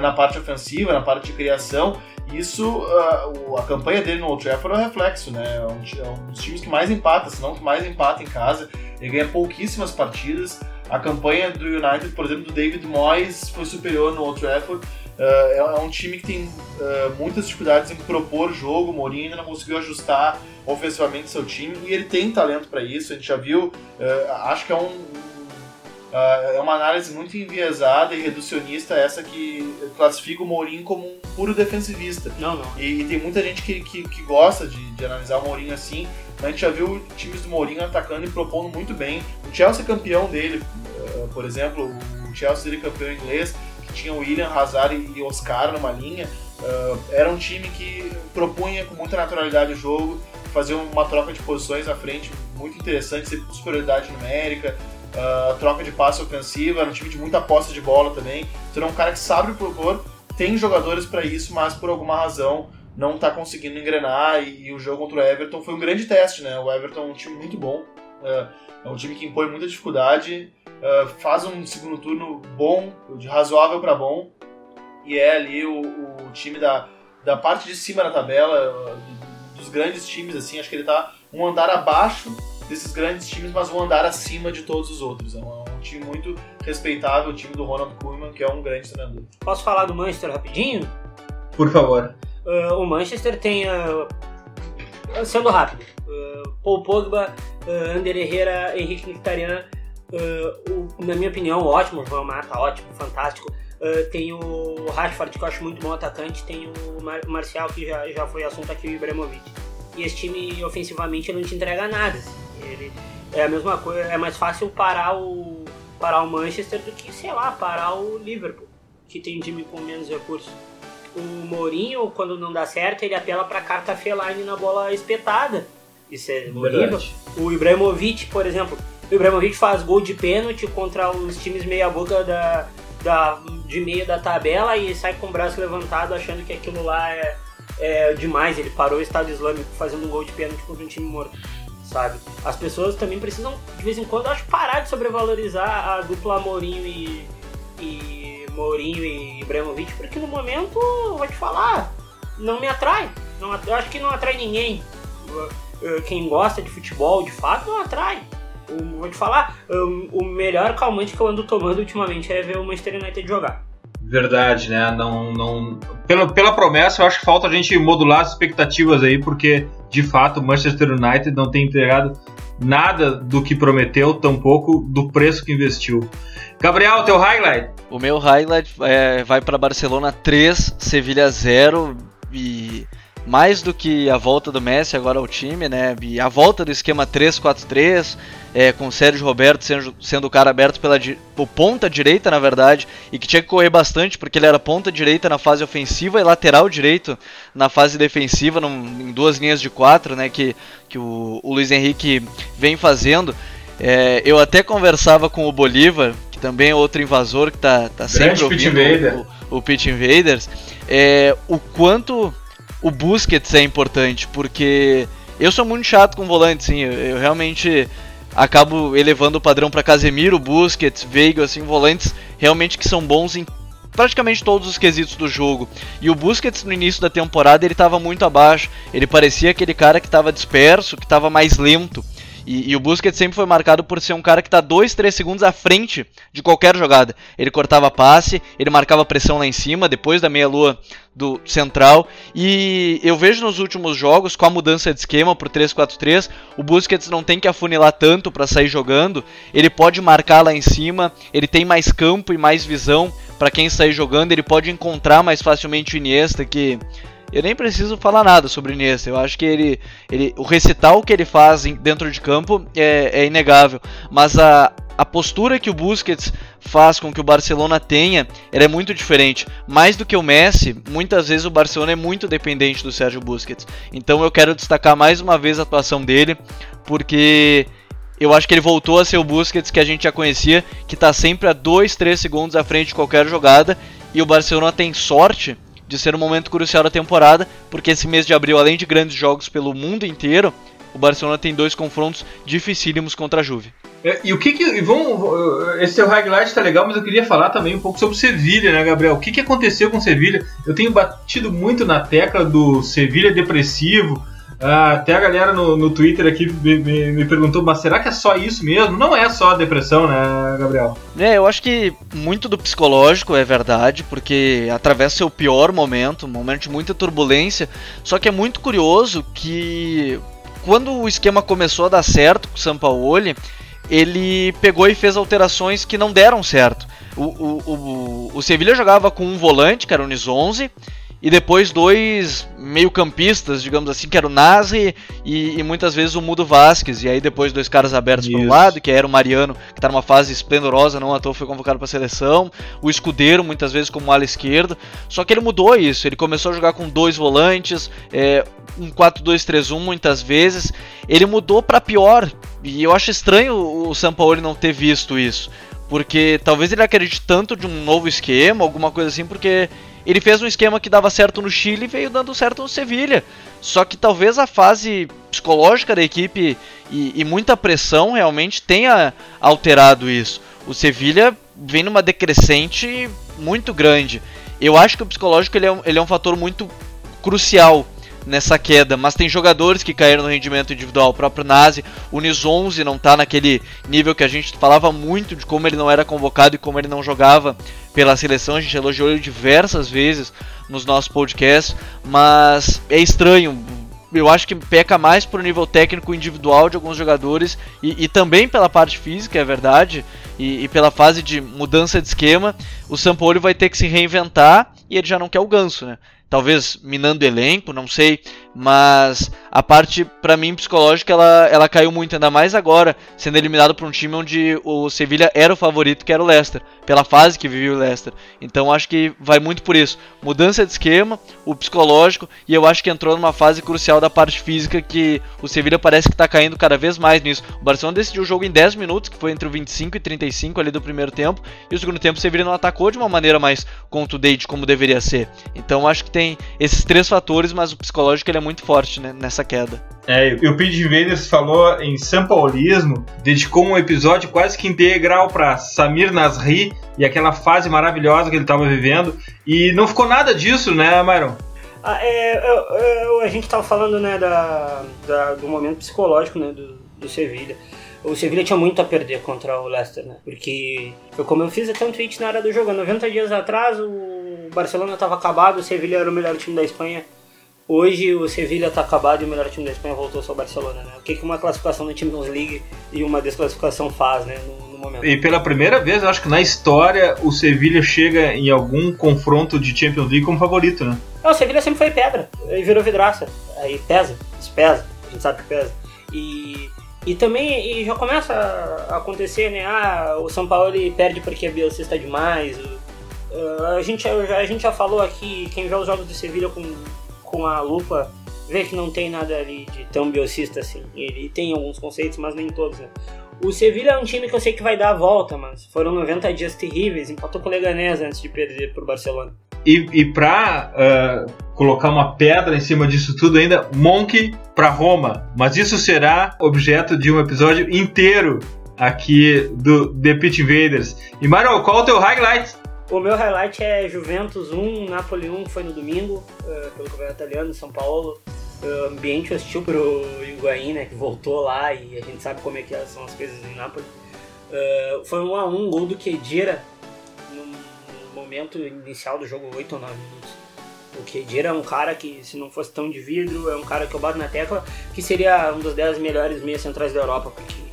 [SPEAKER 2] na parte ofensiva, na parte de criação, isso, uh, a campanha dele no Old Trafford é um reflexo, né? É um, é um, dos times que mais empata, se não que mais empata em casa. Ele ganha pouquíssimas partidas. A campanha do United, por exemplo, do David Moyes foi superior no Old Trafford. Uh, é, é, um time que tem uh, muitas dificuldades em propor jogo. O Mourinho ainda não conseguiu ajustar ofensivamente seu time e ele tem talento para isso. A gente já viu, acho que é um, Uh, é uma análise muito enviesada e reducionista essa que classifica o Mourinho como um puro defensivista.
[SPEAKER 4] Não, não.
[SPEAKER 2] E, e tem muita gente que, que, que gosta de, de, analisar o Mourinho assim. A gente já viu times do Mourinho atacando e propondo muito bem. O Chelsea campeão dele, uh, por exemplo, o Chelsea dele campeão inglês, tinha o William, Hazard e Oscar numa linha, uh, era um time que propunha com muita naturalidade o jogo, fazia uma troca de posições à frente muito interessante, sempre superioridade numérica, uh, troca de passe ofensiva, era um time de muita posse de bola também. Então é um cara que sabe propor, tem jogadores para isso, mas por alguma razão não está conseguindo engrenar. E, e, o jogo contra o Everton foi um grande teste, né? O Everton é um time muito bom, é um time que impõe muita dificuldade, uh, faz um segundo turno bom, de razoável para bom, e é ali o, o, time da, da parte de cima da tabela, dos grandes times, assim, acho que ele está um andar abaixo desses grandes times, mas vão andar acima de todos os outros. É um, é um time muito respeitável, o time do Ronald Koeman, que é um grande treinador.
[SPEAKER 4] Posso falar do Manchester rapidinho?
[SPEAKER 1] Por favor.
[SPEAKER 4] Uh, o Manchester tem, uh, sendo rápido, uh, Paul Pogba, uh, Ander Herrera, Henrique Mkhitaryan, o, na minha opinião, ótimo, Van Mata, ótimo, fantástico. tem o Rashford, que eu acho muito bom atacante, tem o Mar Marcial, que já, já foi assunto aqui, o Ibrahimovic. E esse time, ofensivamente, não te entrega nada. Assim. Ele é a mesma coisa, é mais fácil parar o parar o Manchester do que, sei lá, parar o Liverpool, que tem time com menos recursos. O Mourinho, quando não dá certo, ele apela para carta feline na bola espetada. Isso é horrível. O Ibrahimovic, por exemplo, o Ibrahimovic faz gol de pênalti contra os times meia-boca da, da, de meio da tabela e sai com o braço levantado achando que aquilo lá é, é demais. Ele parou o Estado Islâmico fazendo um gol de pênalti contra um time morto sabe? As pessoas também precisam, de vez em quando, acho, parar de sobrevalorizar a dupla Mourinho e, e Mourinho e Ibrahimovic, porque no momento, vou te falar, não me atrai. Não, eu acho que não atrai ninguém. Quem gosta de futebol, de fato, não atrai. Eu vou te falar, o melhor calmante que eu ando tomando ultimamente é ver o Manchester United jogar.
[SPEAKER 1] Verdade, né? Não, não... Pela, pela promessa, eu acho que falta a gente modular as expectativas aí, porque de fato o Manchester United não tem entregado nada do que prometeu, tampouco do preço que investiu. Gabriel, teu highlight?
[SPEAKER 3] O meu highlight é, vai para Barcelona 3, Sevilha 0 e mais do que a volta do Messi agora ao time, né? E a volta do esquema 3-4-3, é, com o Sérgio Roberto sendo, sendo o cara aberto pela o ponta direita, na verdade, e que tinha que correr bastante porque ele era ponta direita na fase ofensiva e lateral direito na fase defensiva, num, em duas linhas de quatro, né? Que, que o, o Luiz Henrique vem fazendo. É, eu até conversava com o Bolívar, que também é outro invasor que tá, tá sempre ouvindo o, o Pitch Invaders, é, o quanto o Busquets é importante, porque eu sou muito chato com volante, sim. Eu, eu realmente acabo elevando o padrão para Casemiro, Busquets, Veiga, assim, volantes realmente que são bons em praticamente todos os quesitos do jogo. E o Busquets no início da temporada ele estava muito abaixo. Ele parecia aquele cara que estava disperso, que estava mais lento. E, e, o Busquets sempre foi marcado por ser um cara que está 2, 3 segundos à frente de qualquer jogada. Ele cortava passe, ele marcava pressão lá em cima, depois da meia-lua do central. E eu vejo nos últimos jogos, com a mudança de esquema para o 3-4-3, o Busquets não tem que afunilar tanto para sair jogando. Ele pode marcar lá em cima, ele tem mais campo e mais visão para quem sair jogando. Ele pode encontrar mais facilmente o Iniesta, que eu nem preciso falar nada sobre Iniesta. Eu acho que ele, ele o recital que ele faz dentro de campo é, é inegável. Mas a, a postura que o Busquets faz com que o Barcelona tenha, ela é muito diferente. Mais do que o Messi, muitas vezes o Barcelona é muito dependente do Sérgio Busquets. Então eu quero destacar mais uma vez a atuação dele, porque eu acho que ele voltou a ser o Busquets que a gente já conhecia, que está sempre a 2, 3 segundos à frente de qualquer jogada, e o Barcelona tem sorte de ser um momento crucial da temporada, porque esse mês de abril, além de grandes jogos pelo mundo inteiro, o Barcelona tem dois confrontos dificílimos contra a Juve.
[SPEAKER 1] É, e o que que. E vamos, esse seu highlight tá legal, mas eu queria falar também um pouco sobre o Sevilha, né, Gabriel? O que, que aconteceu com o Sevilha? Eu tenho batido muito na tecla do Sevilha depressivo, até a galera no, no Twitter aqui me, me, me, perguntou, mas será que é só isso mesmo? Não é só depressão, né, Gabriel?
[SPEAKER 3] É, eu acho que muito do psicológico é verdade, porque atravessa o pior momento, um momento de muita turbulência. Só que é muito curioso que quando o esquema começou a dar certo com o Sampaoli, ele pegou e fez alterações que não deram certo. O, o, o, o Sevilha jogava com um volante, que era o Nis 11, e depois dois meio-campistas, digamos assim, que era o Nasri e, e, muitas vezes o Mudo Vasquez. E aí depois dois caras abertos para um lado, que era o Mariano, que está numa fase esplendorosa, não à toa foi convocado para a seleção. O Escudeiro, muitas vezes como ala esquerdo. Só que ele mudou isso, ele começou a jogar com dois volantes, é, um 4-2-3-1 muitas vezes. Ele mudou para pior, e eu acho estranho o Sampaoli não ter visto isso. Porque talvez ele acredite tanto de um novo esquema, alguma coisa assim, porque ele fez um esquema que dava certo no Chile e veio dando certo no Sevilha. Só que talvez a fase psicológica da equipe e, e muita pressão realmente tenha alterado isso. O Sevilha vem numa decrescente muito grande. Eu acho que o psicológico ele é um, ele é um fator muito crucial nessa queda, mas tem jogadores que caíram no rendimento individual. O próprio Nazi, o Nis 11 não está naquele nível que a gente falava muito de como ele não era convocado e como ele não jogava pela seleção. A gente elogiou ele diversas vezes nos nossos podcasts, mas é estranho. Eu acho que peca mais pro nível técnico individual de alguns jogadores e, e também pela parte física, é verdade, e, e, pela fase de mudança de esquema. O Sampaoli vai ter que se reinventar e ele já não quer o ganso, né? Talvez minando elenco, não sei, mas a parte para mim psicológica ela, ela caiu muito ainda mais agora, sendo eliminado por um time onde o Sevilha era o favorito, que era o Leicester, pela fase que vivia o Leicester. Então acho que vai muito por isso, mudança de esquema, o psicológico e eu acho que entrou numa fase crucial da parte física que o Sevilha parece que está caindo cada vez mais nisso. O Barcelona decidiu o jogo em 10 minutos, que foi entre o 25 e 35 ali do primeiro tempo, e o segundo tempo o Sevilha não atacou de uma maneira mais contundente como deveria ser. Então acho que tem esses três fatores, mas o psicológico ele é muito forte né, nessa queda.
[SPEAKER 1] É, e o Pete Invaders falou em São Paulismo, dedicou um episódio quase que integral para Samir Nasri e aquela fase maravilhosa que ele estava vivendo. E não ficou nada disso, né, Myron?
[SPEAKER 4] Ah, é, eu, eu, a gente estava falando né, da, da, do momento psicológico né, do, do Sevilha o Sevilla tinha muito a perder contra o Leicester, né? Porque, foi como eu fiz até um tweet na área do jogo, 90 dias atrás o Barcelona estava acabado, o Sevilla era o melhor time da Espanha. Hoje o Sevilla está acabado e o melhor time da Espanha voltou ao Barcelona, né? O que, que uma classificação na Champions League e uma desclassificação faz, né? No, no, momento.
[SPEAKER 1] E pela primeira vez, eu acho que na história o Sevilla chega em algum confronto de Champions League como favorito, né?
[SPEAKER 4] Não, o Sevilla sempre foi pedra, e virou vidraça. Aí pesa, isso pesa, a gente sabe que pesa. E e também e já começa a acontecer, né? Ah, o São Paulo perde porque a Bielsa está demais. Uh, a, gente, a gente já falou aqui, quem vê os jogos do Sevilha com, com a lupa vê que não tem nada ali de tão biocista assim. Ele tem alguns conceitos, mas nem todos, né? O Sevilha é um time que eu sei que vai dar a volta, mas foram 90 dias terríveis, empatou com o Leganés antes de perder pro Barcelona.
[SPEAKER 1] E, e pra uh, colocar uma pedra em cima disso tudo ainda, Monk para Roma. Mas isso será objeto de um episódio inteiro aqui do The Pitch Invaders. E Mário, qual é o teu highlight?
[SPEAKER 4] O meu highlight é Juventus 1, Napoli 1, que foi no domingo, uh, pelo governo italiano, São Paulo. uh, ambiente hostil pro Higuaín, né, que voltou lá e a gente sabe como é que são as coisas em Nápoles. Uh, foi um a um gol do Kedira no momento inicial do jogo, 8 ou 9 minutos. O Kedira é um cara que, se não fosse tão de vidro, é um cara que eu bato na tecla, que seria um dos 10 melhores meias centrais da Europa, porque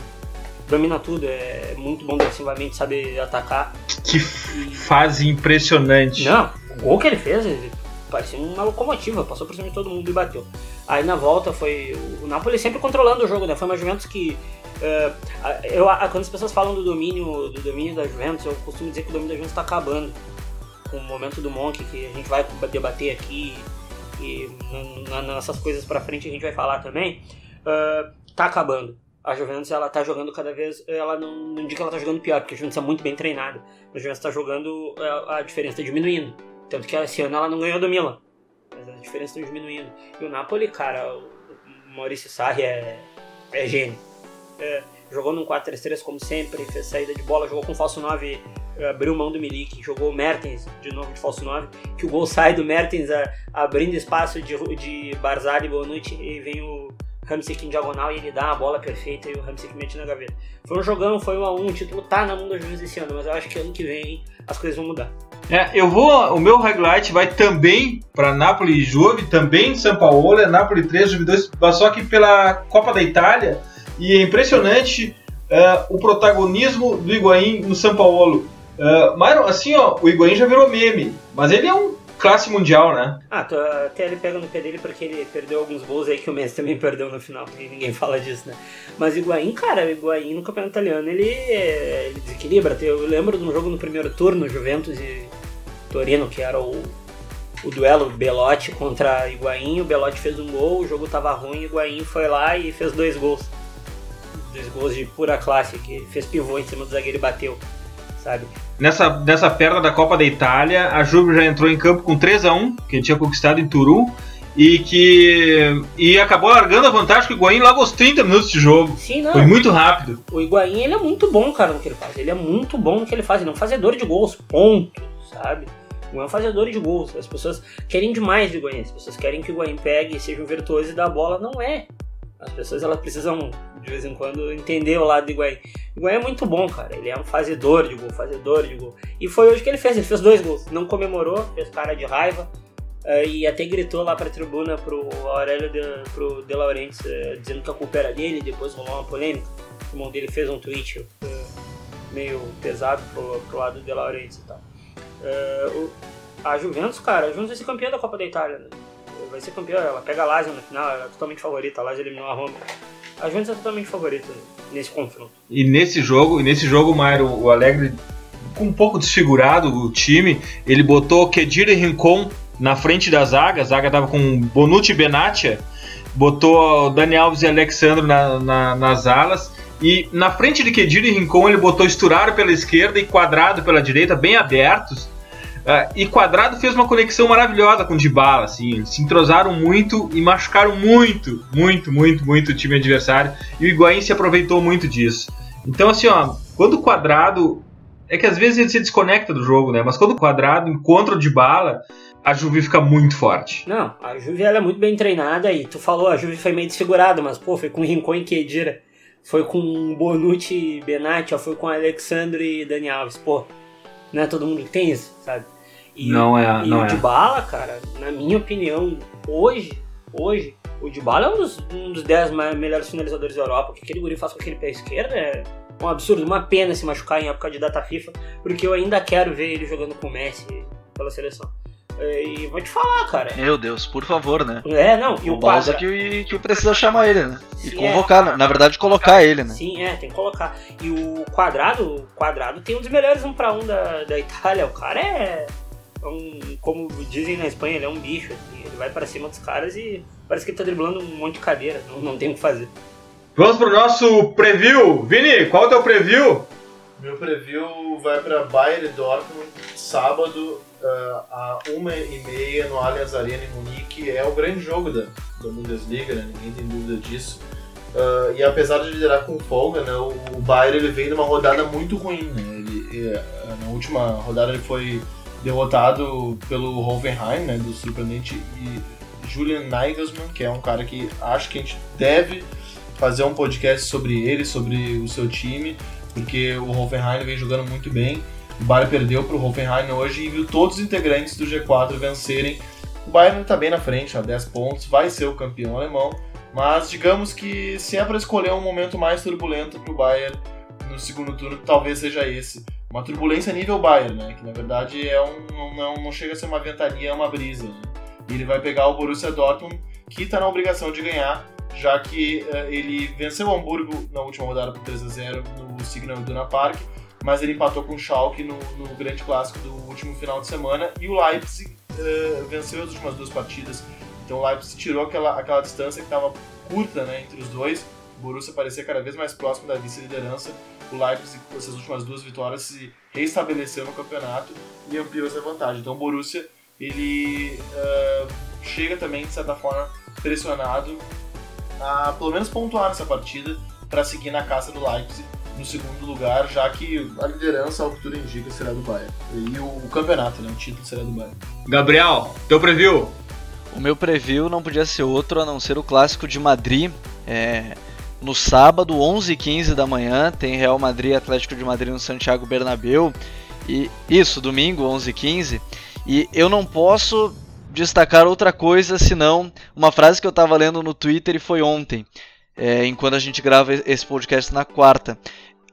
[SPEAKER 4] domina tudo, é muito bom defensivamente, sabe atacar.
[SPEAKER 1] Que fase impressionante.
[SPEAKER 4] Não, o gol que ele fez, ele parecia uma locomotiva, passou por cima de todo mundo e bateu. Aí na volta foi o Napoli sempre controlando o jogo, né? Foi uma Juventus que Uh, eu, quando as pessoas falam do domínio, do domínio da Juventus, eu costumo dizer que o domínio da Juventus está acabando com o momento do Monk, que a gente vai debater aqui e nessas coisas para frente a gente vai falar também. Uh, tá acabando. A Juventus ela tá jogando cada vez, ela não, não diz que ela tá jogando pior, porque a Juventus é muito bem treinada. A Juventus tá jogando, a, a diferença tá diminuindo. Tanto que esse ano ela não ganhou do Milan. Mas a diferença tá diminuindo. E o Napoli, cara, o Maurício Sarri é, é gênio é, jogou num 4-3-3 como sempre, fez saída de bola, jogou com falso 9, abriu mão do Milik, jogou o Mertens de novo de falso 9, que o gol sai do Mertens a, abrindo espaço de, de Barzali e Bonucci e vem o Hamsik em diagonal e ele dá a bola perfeita e o Hamsik mete na gaveta. Foi um jogão, foi um a um, o título tá na mão da Juventus esse ano, mas eu acho que ano que vem as coisas vão mudar.
[SPEAKER 1] É, eu vou, o meu highlight vai também para Napoli e Juve, também São Paulo, é Napoli 3, Juve 2, só que pela Copa da Itália, e é impressionante uh, o protagonismo do Higuaín no São Paulo. Uh, mas assim, ó, o Higuaín já virou meme, mas ele é um classe mundial, né?
[SPEAKER 4] Ah, até ele pega no pé dele porque ele perdeu alguns gols aí que o Messi também perdeu no final, e ninguém fala disso, né? Mas Higuaín, cara, o Higuaín no campeonato italiano, ele, ele desequilibra. Eu lembro de um jogo no primeiro turno, Juventus e Torino, que era o, o duelo Belotti contra Higuaín, o Belotti fez um gol, o jogo tava ruim, Higuaín foi lá e fez dois gols dois gols de pura classe, que fez pivô em cima do zagueiro e bateu, sabe?
[SPEAKER 1] Nessa, nessa perna da Copa da Itália, a Juve já entrou em campo com 3 a 1 que tinha conquistado em Turum, e que e acabou largando a vantagem com o Higuaín logo aos 30 minutos de jogo.
[SPEAKER 4] Sim, não.
[SPEAKER 1] Foi muito rápido.
[SPEAKER 4] O Higuaín, ele é muito bom, cara, no que ele faz. Ele é muito bom no que ele faz. Ele é um fazedor de gols, ponto, sabe? Não é um fazedor de gols. As pessoas querem demais do Higuaín. As pessoas querem que o Higuaín pegue, seja um virtuoso e dá a bola. Não é. As pessoas elas precisam, de vez em quando, entender o lado do Higuaín. Higuaín é muito bom, cara. Ele é um fazedor de gol, fazedor de gol. E foi hoje que ele fez. Ele fez dois gols. Não comemorou, fez cara de raiva. Uh, e até gritou lá pra tribuna pro Aurélio de, pro De Laurentiis, uh, dizendo que a culpa era dele. Depois rolou uma polêmica. O irmão dele fez um tweet uh, meio pesado pro, pro lado do De Laurentiis e tal. A Juventus, cara, a Juventus vai ser campeã da Copa da Itália, né? Vai ser campeã. Ela pega a Lazio no final, ela é totalmente favorita. A Lazio eliminou a Roma. A Juventus é totalmente favorita nesse confronto.
[SPEAKER 1] E nesse jogo, e nesse jogo, Mário, o Alegre com um pouco desfigurado o time, ele botou Kedira e Rincon na frente da zaga, a zaga tava com Bonucci e Benatia, botou Dani Alves e Alexandre na, na, nas alas, e na frente de Kedira e Rincon ele botou Esturaro pela esquerda e Quadrado pela direita, bem abertos, Uh, e Quadrado fez uma conexão maravilhosa com o Dybala, assim, eles se entrosaram muito e machucaram muito, muito, muito, muito o time adversário, e o Higuaín se aproveitou muito disso. Então, assim, ó, quando o Quadrado é que às vezes ele se desconecta do jogo, né? Mas quando o Quadrado encontra o Dybala, a Juve fica muito forte.
[SPEAKER 4] Não, a Juve ela é muito bem treinada e tu falou, a Juve foi meio desfigurada, mas pô, foi com Rincon e Kedira, foi com Bonucci e Benatia, foi com Alexandre e Dani Alves, pô. Não é todo mundo que tem isso, sabe?
[SPEAKER 1] E, não é,
[SPEAKER 4] e
[SPEAKER 1] não
[SPEAKER 4] o
[SPEAKER 1] é.
[SPEAKER 4] Dybala, cara, na minha opinião, hoje, hoje, o Dybala é um dos, um dos 10 melhores finalizadores da Europa. O que aquele guri faz com aquele pé esquerdo é um absurdo, uma pena se machucar em época de data FIFA, porque eu ainda quero ver ele jogando com o Messi pela seleção. E vou te falar, cara.
[SPEAKER 3] Meu Deus, por favor, né?
[SPEAKER 4] É, não, e o,
[SPEAKER 3] o quadra... que, que precisa chamar ele, né? E Sim, convocar, é. na verdade, colocar ele, né?
[SPEAKER 4] Sim, é, tem que colocar. E o quadrado, o quadrado tem um dos melhores um para um da, da Itália. O cara é um, como dizem na Espanha, ele é um bicho. Assim, ele vai para cima dos caras e parece que ele tá driblando um monte de cadeira. Não, não tem o que fazer.
[SPEAKER 1] Vamos pro nosso preview. Vini, qual é o teu preview?
[SPEAKER 2] Meu preview vai para Bayern Dortmund, sábado, uh, a uma e meia no Allianz Arena em Munique. É o grande jogo da, da Bundesliga, né? ninguém tem dúvida disso. Uh, e apesar de liderar com folga, né, o, o Bayern ele vem numa rodada muito ruim. Né? Ele, ele, na última rodada ele foi derrotado pelo Hoffenheim, né, do surpreendente e Julian Nagelsmann, que é um cara que acho que a gente deve fazer um podcast sobre ele, sobre o seu time, porque o Hoffenheim vem jogando muito bem. O Bayern perdeu para o Hoffenheim hoje e viu todos os integrantes do G4 vencerem. O Bayern está bem na frente, a 10 pontos, vai ser o campeão alemão. Mas digamos que se é para escolher um momento mais turbulento para o Bayern no segundo turno, talvez seja esse. Uma turbulência nível Bayern, né? Que na verdade é um, não, não chega a ser uma ventania, é uma brisa. Né? E ele vai pegar o Borussia Dortmund, que está na obrigação de ganhar, já que uh, ele venceu o Hamburgo na última rodada por 3 a 0 no Signal Iduna Park, mas ele empatou com o Schalke no, no grande clássico do último final de semana e o Leipzig uh, venceu as últimas duas partidas. Então o Leipzig tirou aquela, aquela distância que estava curta né, entre os dois. O Borussia parecia cada vez mais próximo da vice-liderança. O Leipzig, com essas últimas duas vitórias, se reestabeleceu no campeonato e ampliou essa vantagem. Então o Borussia ele uh, chega também, de certa forma, pressionado a pelo menos pontuar nessa partida para seguir na caça do Leipzig no segundo lugar, já que a liderança, ao que tudo indica, será do Bayern. E o, o campeonato, né, o título será do Bayern.
[SPEAKER 1] Gabriel, teu preview?
[SPEAKER 3] O meu preview não podia ser outro a não ser o clássico de Madrid. É, no sábado, 11h15 da manhã, tem Real Madrid Atlético de Madrid no Santiago Bernabéu. E isso, domingo, 11h15. E eu não posso destacar outra coisa senão uma frase que eu estava lendo no Twitter e foi ontem, é, enquanto a gente grava esse podcast na quarta.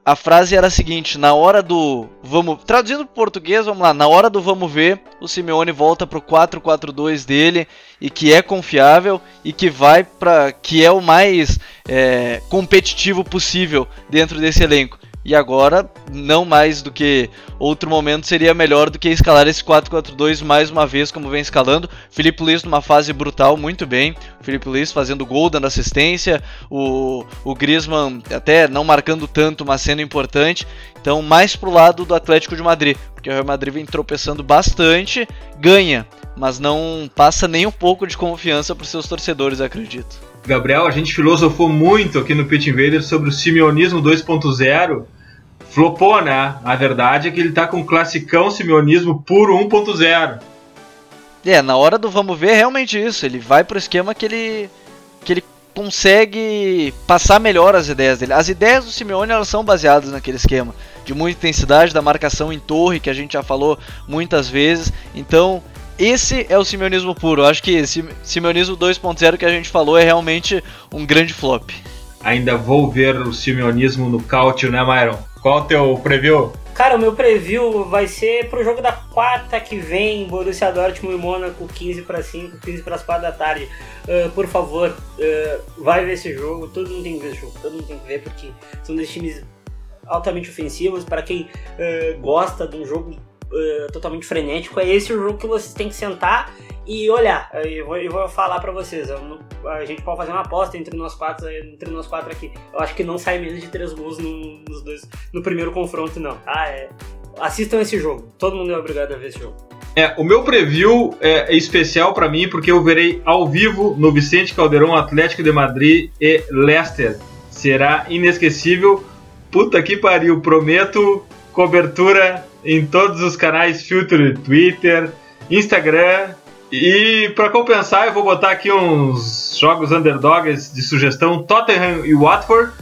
[SPEAKER 3] A frase era a seguinte: na hora do vamos traduzindo para português, vamos lá, na hora do vamos ver, o Simeone volta pro 4-4-2 dele e que é confiável e que vai para que é o mais é, competitivo possível dentro desse elenco. E agora, não mais do que outro momento seria melhor do que escalar esse 4-4-2 mais uma vez, como vem escalando. Felipe Luiz numa fase brutal, muito bem. Felipe Luiz fazendo gol, dando assistência. O, o Griezmann até não marcando tanto, mas sendo importante. Então, mais pro lado do Atlético de Madrid, porque o Real Madrid vem tropeçando bastante, ganha, mas não passa nem um pouco de confiança para seus torcedores, acredito.
[SPEAKER 1] Gabriel, a gente filosofou muito aqui no Pit Invader sobre o simeonismo 2.0 flopou, né? A verdade é que ele tá com classicão simeonismo puro 1.0.
[SPEAKER 3] É, na hora do vamos ver, é realmente isso. Ele vai pro esquema que ele que ele consegue passar melhor as ideias dele. As ideias do Simeone elas são baseadas naquele esquema de muita intensidade, da marcação em torre, que a gente já falou muitas vezes. Então, esse é o simeonismo puro. Eu acho que esse simeonismo 2.0 que a gente falou é realmente um grande flop.
[SPEAKER 1] Ainda vou ver o simeonismo no Cautio, né, Myron? Qual o teu preview?
[SPEAKER 4] Cara, o meu preview vai ser pro jogo da quarta que vem, Borussia Dortmund e Mônaco, 15 para 5, 15 para as 4 da tarde. Uh, por favor, uh, vai ver esse jogo, todo mundo tem que ver esse jogo, todo mundo tem que ver porque são dois times altamente ofensivos, para quem uh, gosta de um jogo totalmente frenético, é esse o jogo que vocês têm que sentar e olhar, eu vou, eu vou falar para vocês, a gente pode fazer uma aposta entre nós quatro, entre nós quatro aqui. Eu acho que não sai menos de três gols no, nos dois, no primeiro confronto, não. Ah, é. Assistam esse jogo. Todo mundo é obrigado a ver esse jogo.
[SPEAKER 1] É, o meu preview é especial para mim porque eu verei ao vivo no Vicente Caldeirão Atlético de Madrid e Leicester. Será inesquecível. Puta que pariu, prometo cobertura em todos os canais Filter, Twitter, Instagram e para compensar, eu vou botar aqui uns jogos underdogs de sugestão: Tottenham e Watford.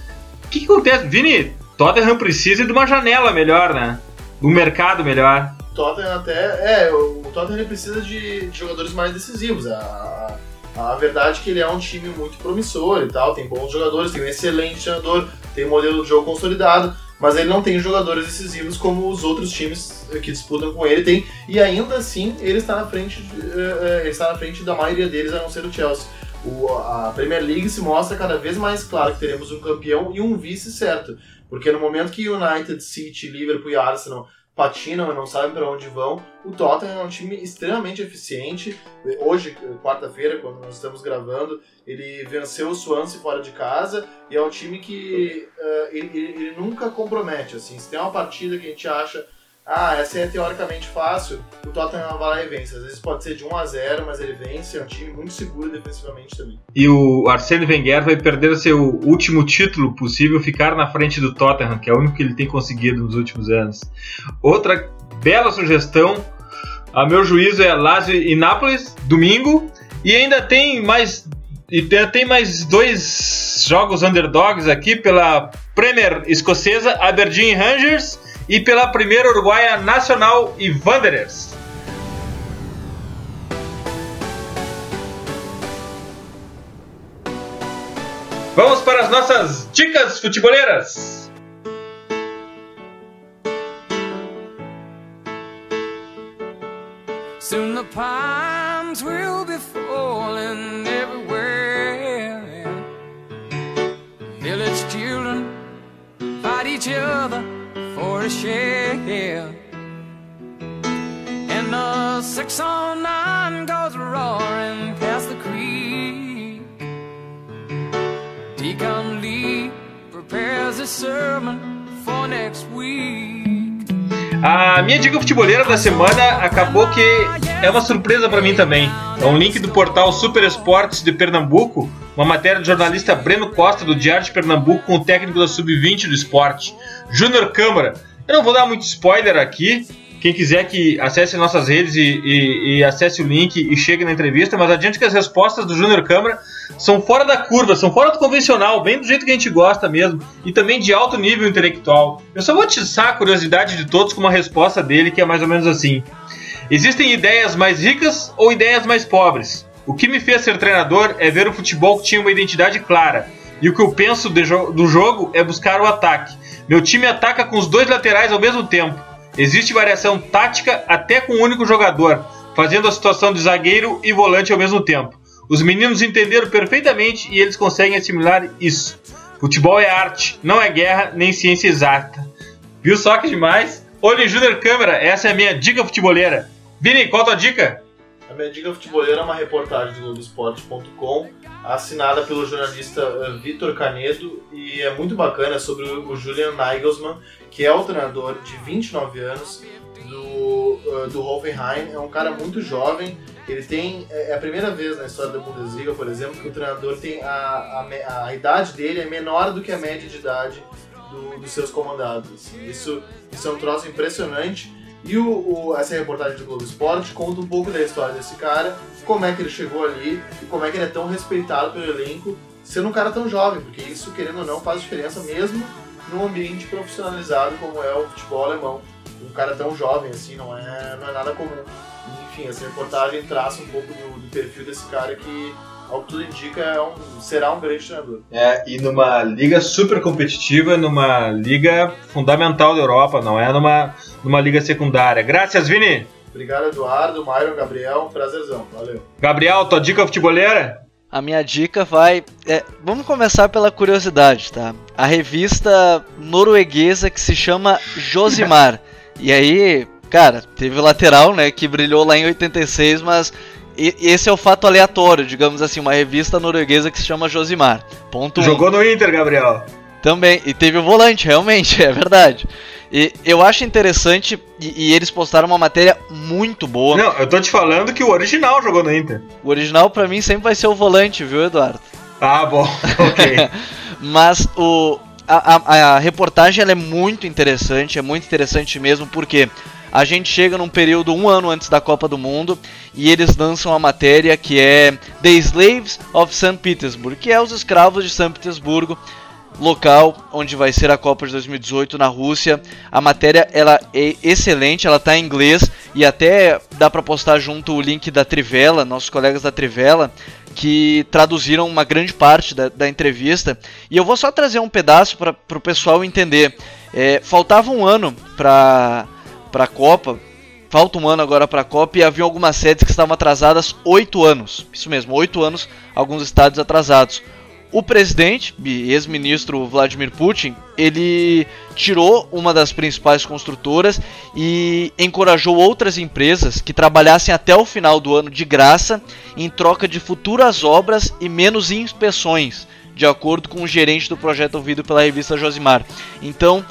[SPEAKER 1] O que, que acontece? Vini, Tottenham precisa de uma janela melhor, né? Um mercado melhor.
[SPEAKER 2] Tottenham até. É, o Tottenham precisa de, de jogadores mais decisivos. A, a, verdade é que ele é um time muito promissor e tal, tem bons jogadores, tem um excelente treinador, tem um modelo de jogo consolidado mas ele não tem jogadores decisivos como os outros times que disputam com ele tem, e ainda assim ele está na frente, uh, ele está na frente da maioria deles, a não ser o Chelsea. O, a Premier League se mostra cada vez mais claro que teremos um campeão e um vice certo, porque no momento que United, City, Liverpool e Arsenal patinam e não sabem para onde vão. O Tottenham é um time extremamente eficiente. Hoje, quarta-feira, quando nós estamos gravando, ele venceu o Swansea fora de casa e é um time que uh, ele, ele, nunca compromete. Assim, se tem uma partida que a gente acha ah, essa é teoricamente fácil, o Tottenham vai lá e vence. Às vezes pode ser de 1 a 0 mas ele vence, é um time muito seguro defensivamente também.
[SPEAKER 1] E o Arsene Wenger vai perder seu último título possível, ficar na frente do Tottenham, que é o único que ele tem conseguido nos últimos anos. Outra bela sugestão, a meu juízo, é Lazio e Nápoles, domingo. E ainda tem mais e tem, mais dois jogos underdogs aqui pela Premier escocesa Aberdeen Rangers e pela primeira uruguaia Nacional e Wanderers. Vamos para as nossas dicas futeboleiras. Soon the palms will be falling everywhere. Village children fight each other a share. And the 609 goes roaring past the creek. Deacon Lee prepares sermon for next week. A minha dica futeboleira da semana acabou que é uma surpresa para mim também. É um link do portal Super Esportes de Pernambuco, uma matéria do jornalista Breno Costa do Diário de Pernambuco com o técnico da Sub-20 do esporte, Júnior Câmara. Eu não vou dar muito spoiler aqui, quem quiser que acesse nossas redes e, e, e, acesse o link e chegue na entrevista, mas adiante que as respostas do Júnior Câmara são fora da curva, são fora do convencional, bem do jeito que a gente gosta mesmo, e também de alto nível intelectual. Eu só vou atiçar a curiosidade de todos com uma resposta dele que é mais ou menos assim: Existem ideias mais ricas ou ideias mais pobres? O que me fez ser treinador é ver o futebol que tinha uma identidade clara. E o que eu penso do jogo é buscar o ataque. Meu time ataca com os dois laterais ao mesmo tempo. Existe variação tática até com um único jogador, fazendo a situação de zagueiro e volante ao mesmo tempo. Os meninos entenderam perfeitamente e eles conseguem assimilar isso. Futebol é arte, não é guerra nem ciência exata. Viu só que demais? Olhe Júnior Câmera, essa é a minha dica futeboleira. Vini, qual a tua dica?
[SPEAKER 2] A minha dica futeboleira é uma reportagem do Globoesporte.com assinada pelo jornalista eh, Vitor Canedo e é muito bacana sobre o Julian Nagelsmann, que é o treinador de 29 anos do, uh, do Hoffenheim. É um cara muito jovem. Ele tem. É, é a primeira vez na história da Bundesliga, por exemplo, que o treinador tem. A, a, a idade dele é menor do que a média de idade do, dos seus comandados. Isso, isso é um troço impressionante. E o, o, essa reportagem do Globo Esporte conta um pouco da história desse cara, como é que ele chegou ali e como é que ele é tão respeitado pelo elenco, sendo um cara tão jovem, porque isso, querendo ou não, faz diferença mesmo num ambiente profissionalizado como é o futebol alemão. Um cara tão jovem assim não é, não é nada comum. enfim, essa reportagem traça um pouco do, do perfil desse cara que, ao que tudo indica, é um, será um grande treinador.
[SPEAKER 1] É, e numa liga super competitiva, numa liga fundamental da Europa, não é numa, numa liga secundária. Graças, Vini!
[SPEAKER 2] Obrigado, Eduardo, Myron, Gabriel, um prazerzão. Valeu.
[SPEAKER 1] Gabriel, tua dica futeboleira?
[SPEAKER 3] A minha dica vai. É, vamos começar pela curiosidade, tá? A revista norueguesa que se chama Josimar. e aí, cara, teve o lateral, né, que brilhou lá em 86, mas esse é o fato aleatório, digamos assim, uma revista norueguesa que se chama Josimar. Ponto
[SPEAKER 1] Jogou
[SPEAKER 3] um.
[SPEAKER 1] no Inter, Gabriel.
[SPEAKER 3] Também, e teve o volante, realmente, é verdade. E eu acho interessante, e, e, eles postaram uma matéria muito boa.
[SPEAKER 1] Não, eu tô te falando que o original jogou no Inter.
[SPEAKER 3] O original para mim sempre vai ser o volante, viu, Eduardo?
[SPEAKER 1] Ah, bom, ok.
[SPEAKER 3] Mas o, a, a, a reportagem é muito interessante, é muito interessante mesmo, porque a gente chega num período um ano antes da Copa do Mundo e eles lançam a matéria que é The Slaves of St. Petersburg, que é os escravos de São Petersburgo local onde vai ser a Copa de 2018 na Rússia. A matéria ela é excelente, ela está em inglês e até dá para postar junto o link da Trivela, nossos colegas da Trivela, que traduziram uma grande parte da, da entrevista. E eu vou só trazer um pedaço para o pessoal entender. É, faltava um ano para a Copa, falta um ano agora para a Copa e havia algumas sedes que estavam atrasadas oito anos. Isso mesmo, oito anos, alguns estados atrasados. O presidente, ex-ministro Vladimir Putin, ele tirou uma das principais construtoras e encorajou outras empresas que trabalhassem até o final do ano de graça em troca de futuras obras e menos inspeções, de acordo com o gerente do projeto ouvido pela revista Josimar. Então,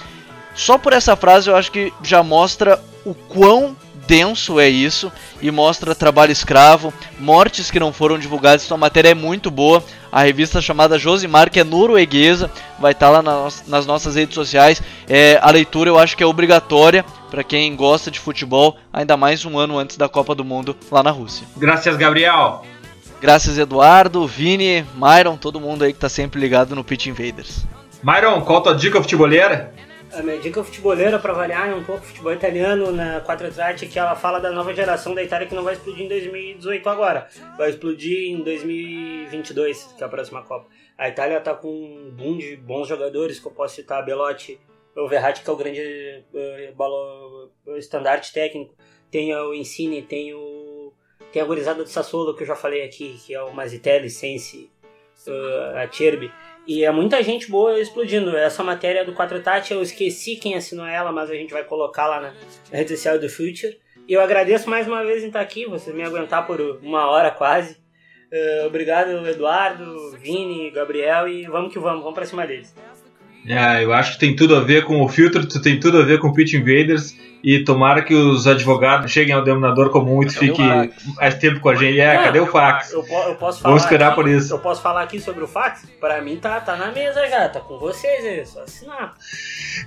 [SPEAKER 3] só por essa frase eu acho que já mostra o quão denso é isso e mostra trabalho escravo, mortes que não foram divulgadas. Então a matéria é muito boa. A revista chamada Josimar, que é norueguesa, vai estar lá nas, nossas redes sociais. É, a leitura eu acho que é obrigatória para quem gosta de futebol, ainda mais um ano antes da Copa do Mundo lá na Rússia.
[SPEAKER 1] Graças, Gabriel.
[SPEAKER 3] Graças Eduardo, Vini, Myron, todo mundo aí que tá sempre ligado no Pitch Invaders.
[SPEAKER 1] Myron, qual a tua dica futeboleira?
[SPEAKER 4] A minha dica futebolera, para variar é um pouco futebol italiano na 4 Trate, que ela fala da nova geração da Itália que não vai explodir em 2018 agora, vai explodir em 2022, que é a próxima Copa. A Itália tá com um boom de bons jogadores, que eu posso citar Belotti, o Verratti, que é o grande uh, estandarte técnico, tem o Insigne, tem o tem a gurizada do Sassuolo, que eu já falei aqui, que é o Mazitelli, Sensi, uh, a Cherby. E é muita gente boa explodindo. Essa matéria do 4 Tati, eu esqueci quem assinou ela, mas a gente vai colocar lá na rede social do Future. Eu agradeço mais uma vez em estar aqui, vocês me aguentar por uma hora quase. Uh, obrigado, Eduardo, Vini, Gabriel, e vamos que vamos, vamos pra cima deles.
[SPEAKER 1] É, eu acho que tem tudo a ver com o filtro, tem tudo a ver com o Pitch Invaders e tomara que os advogados cheguem ao denominador comum e tu fique mais tempo com a gente. É, cadê o fax?
[SPEAKER 4] Eu, eu, posso
[SPEAKER 1] falar Vamos esperar aqui, por isso.
[SPEAKER 4] Eu posso falar aqui sobre o fax? Pra mim tá, tá na mesa já, tá com vocês, é só assinar.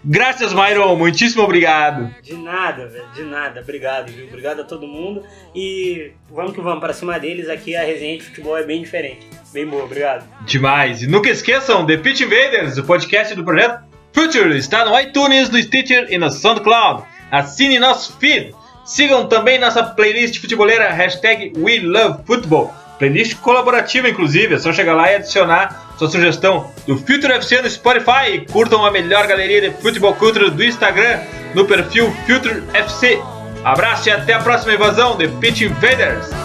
[SPEAKER 1] Graças, Myron, muitíssimo obrigado.
[SPEAKER 4] De nada, velho, de nada, obrigado, viu? Obrigado a todo mundo e vamos que vamos, pra cima deles aqui a resenha de futebol é bem diferente. Bem boa, obrigado.
[SPEAKER 1] Demais. E nunca esqueçam, The Pitch Invaders, o podcast do projeto Future, está no iTunes, no Stitcher e no SoundCloud. Assine nosso feed. Sigam também nossa playlist futeboleira, hashtag WeLoveFootball. Playlist colaborativa, inclusive, é só chegar lá e adicionar sua sugestão do Future FC no Spotify e curtam a melhor galeria de futebol culture do Instagram no perfil Future FC. Abraço e até a próxima invasão de Pitch Invaders!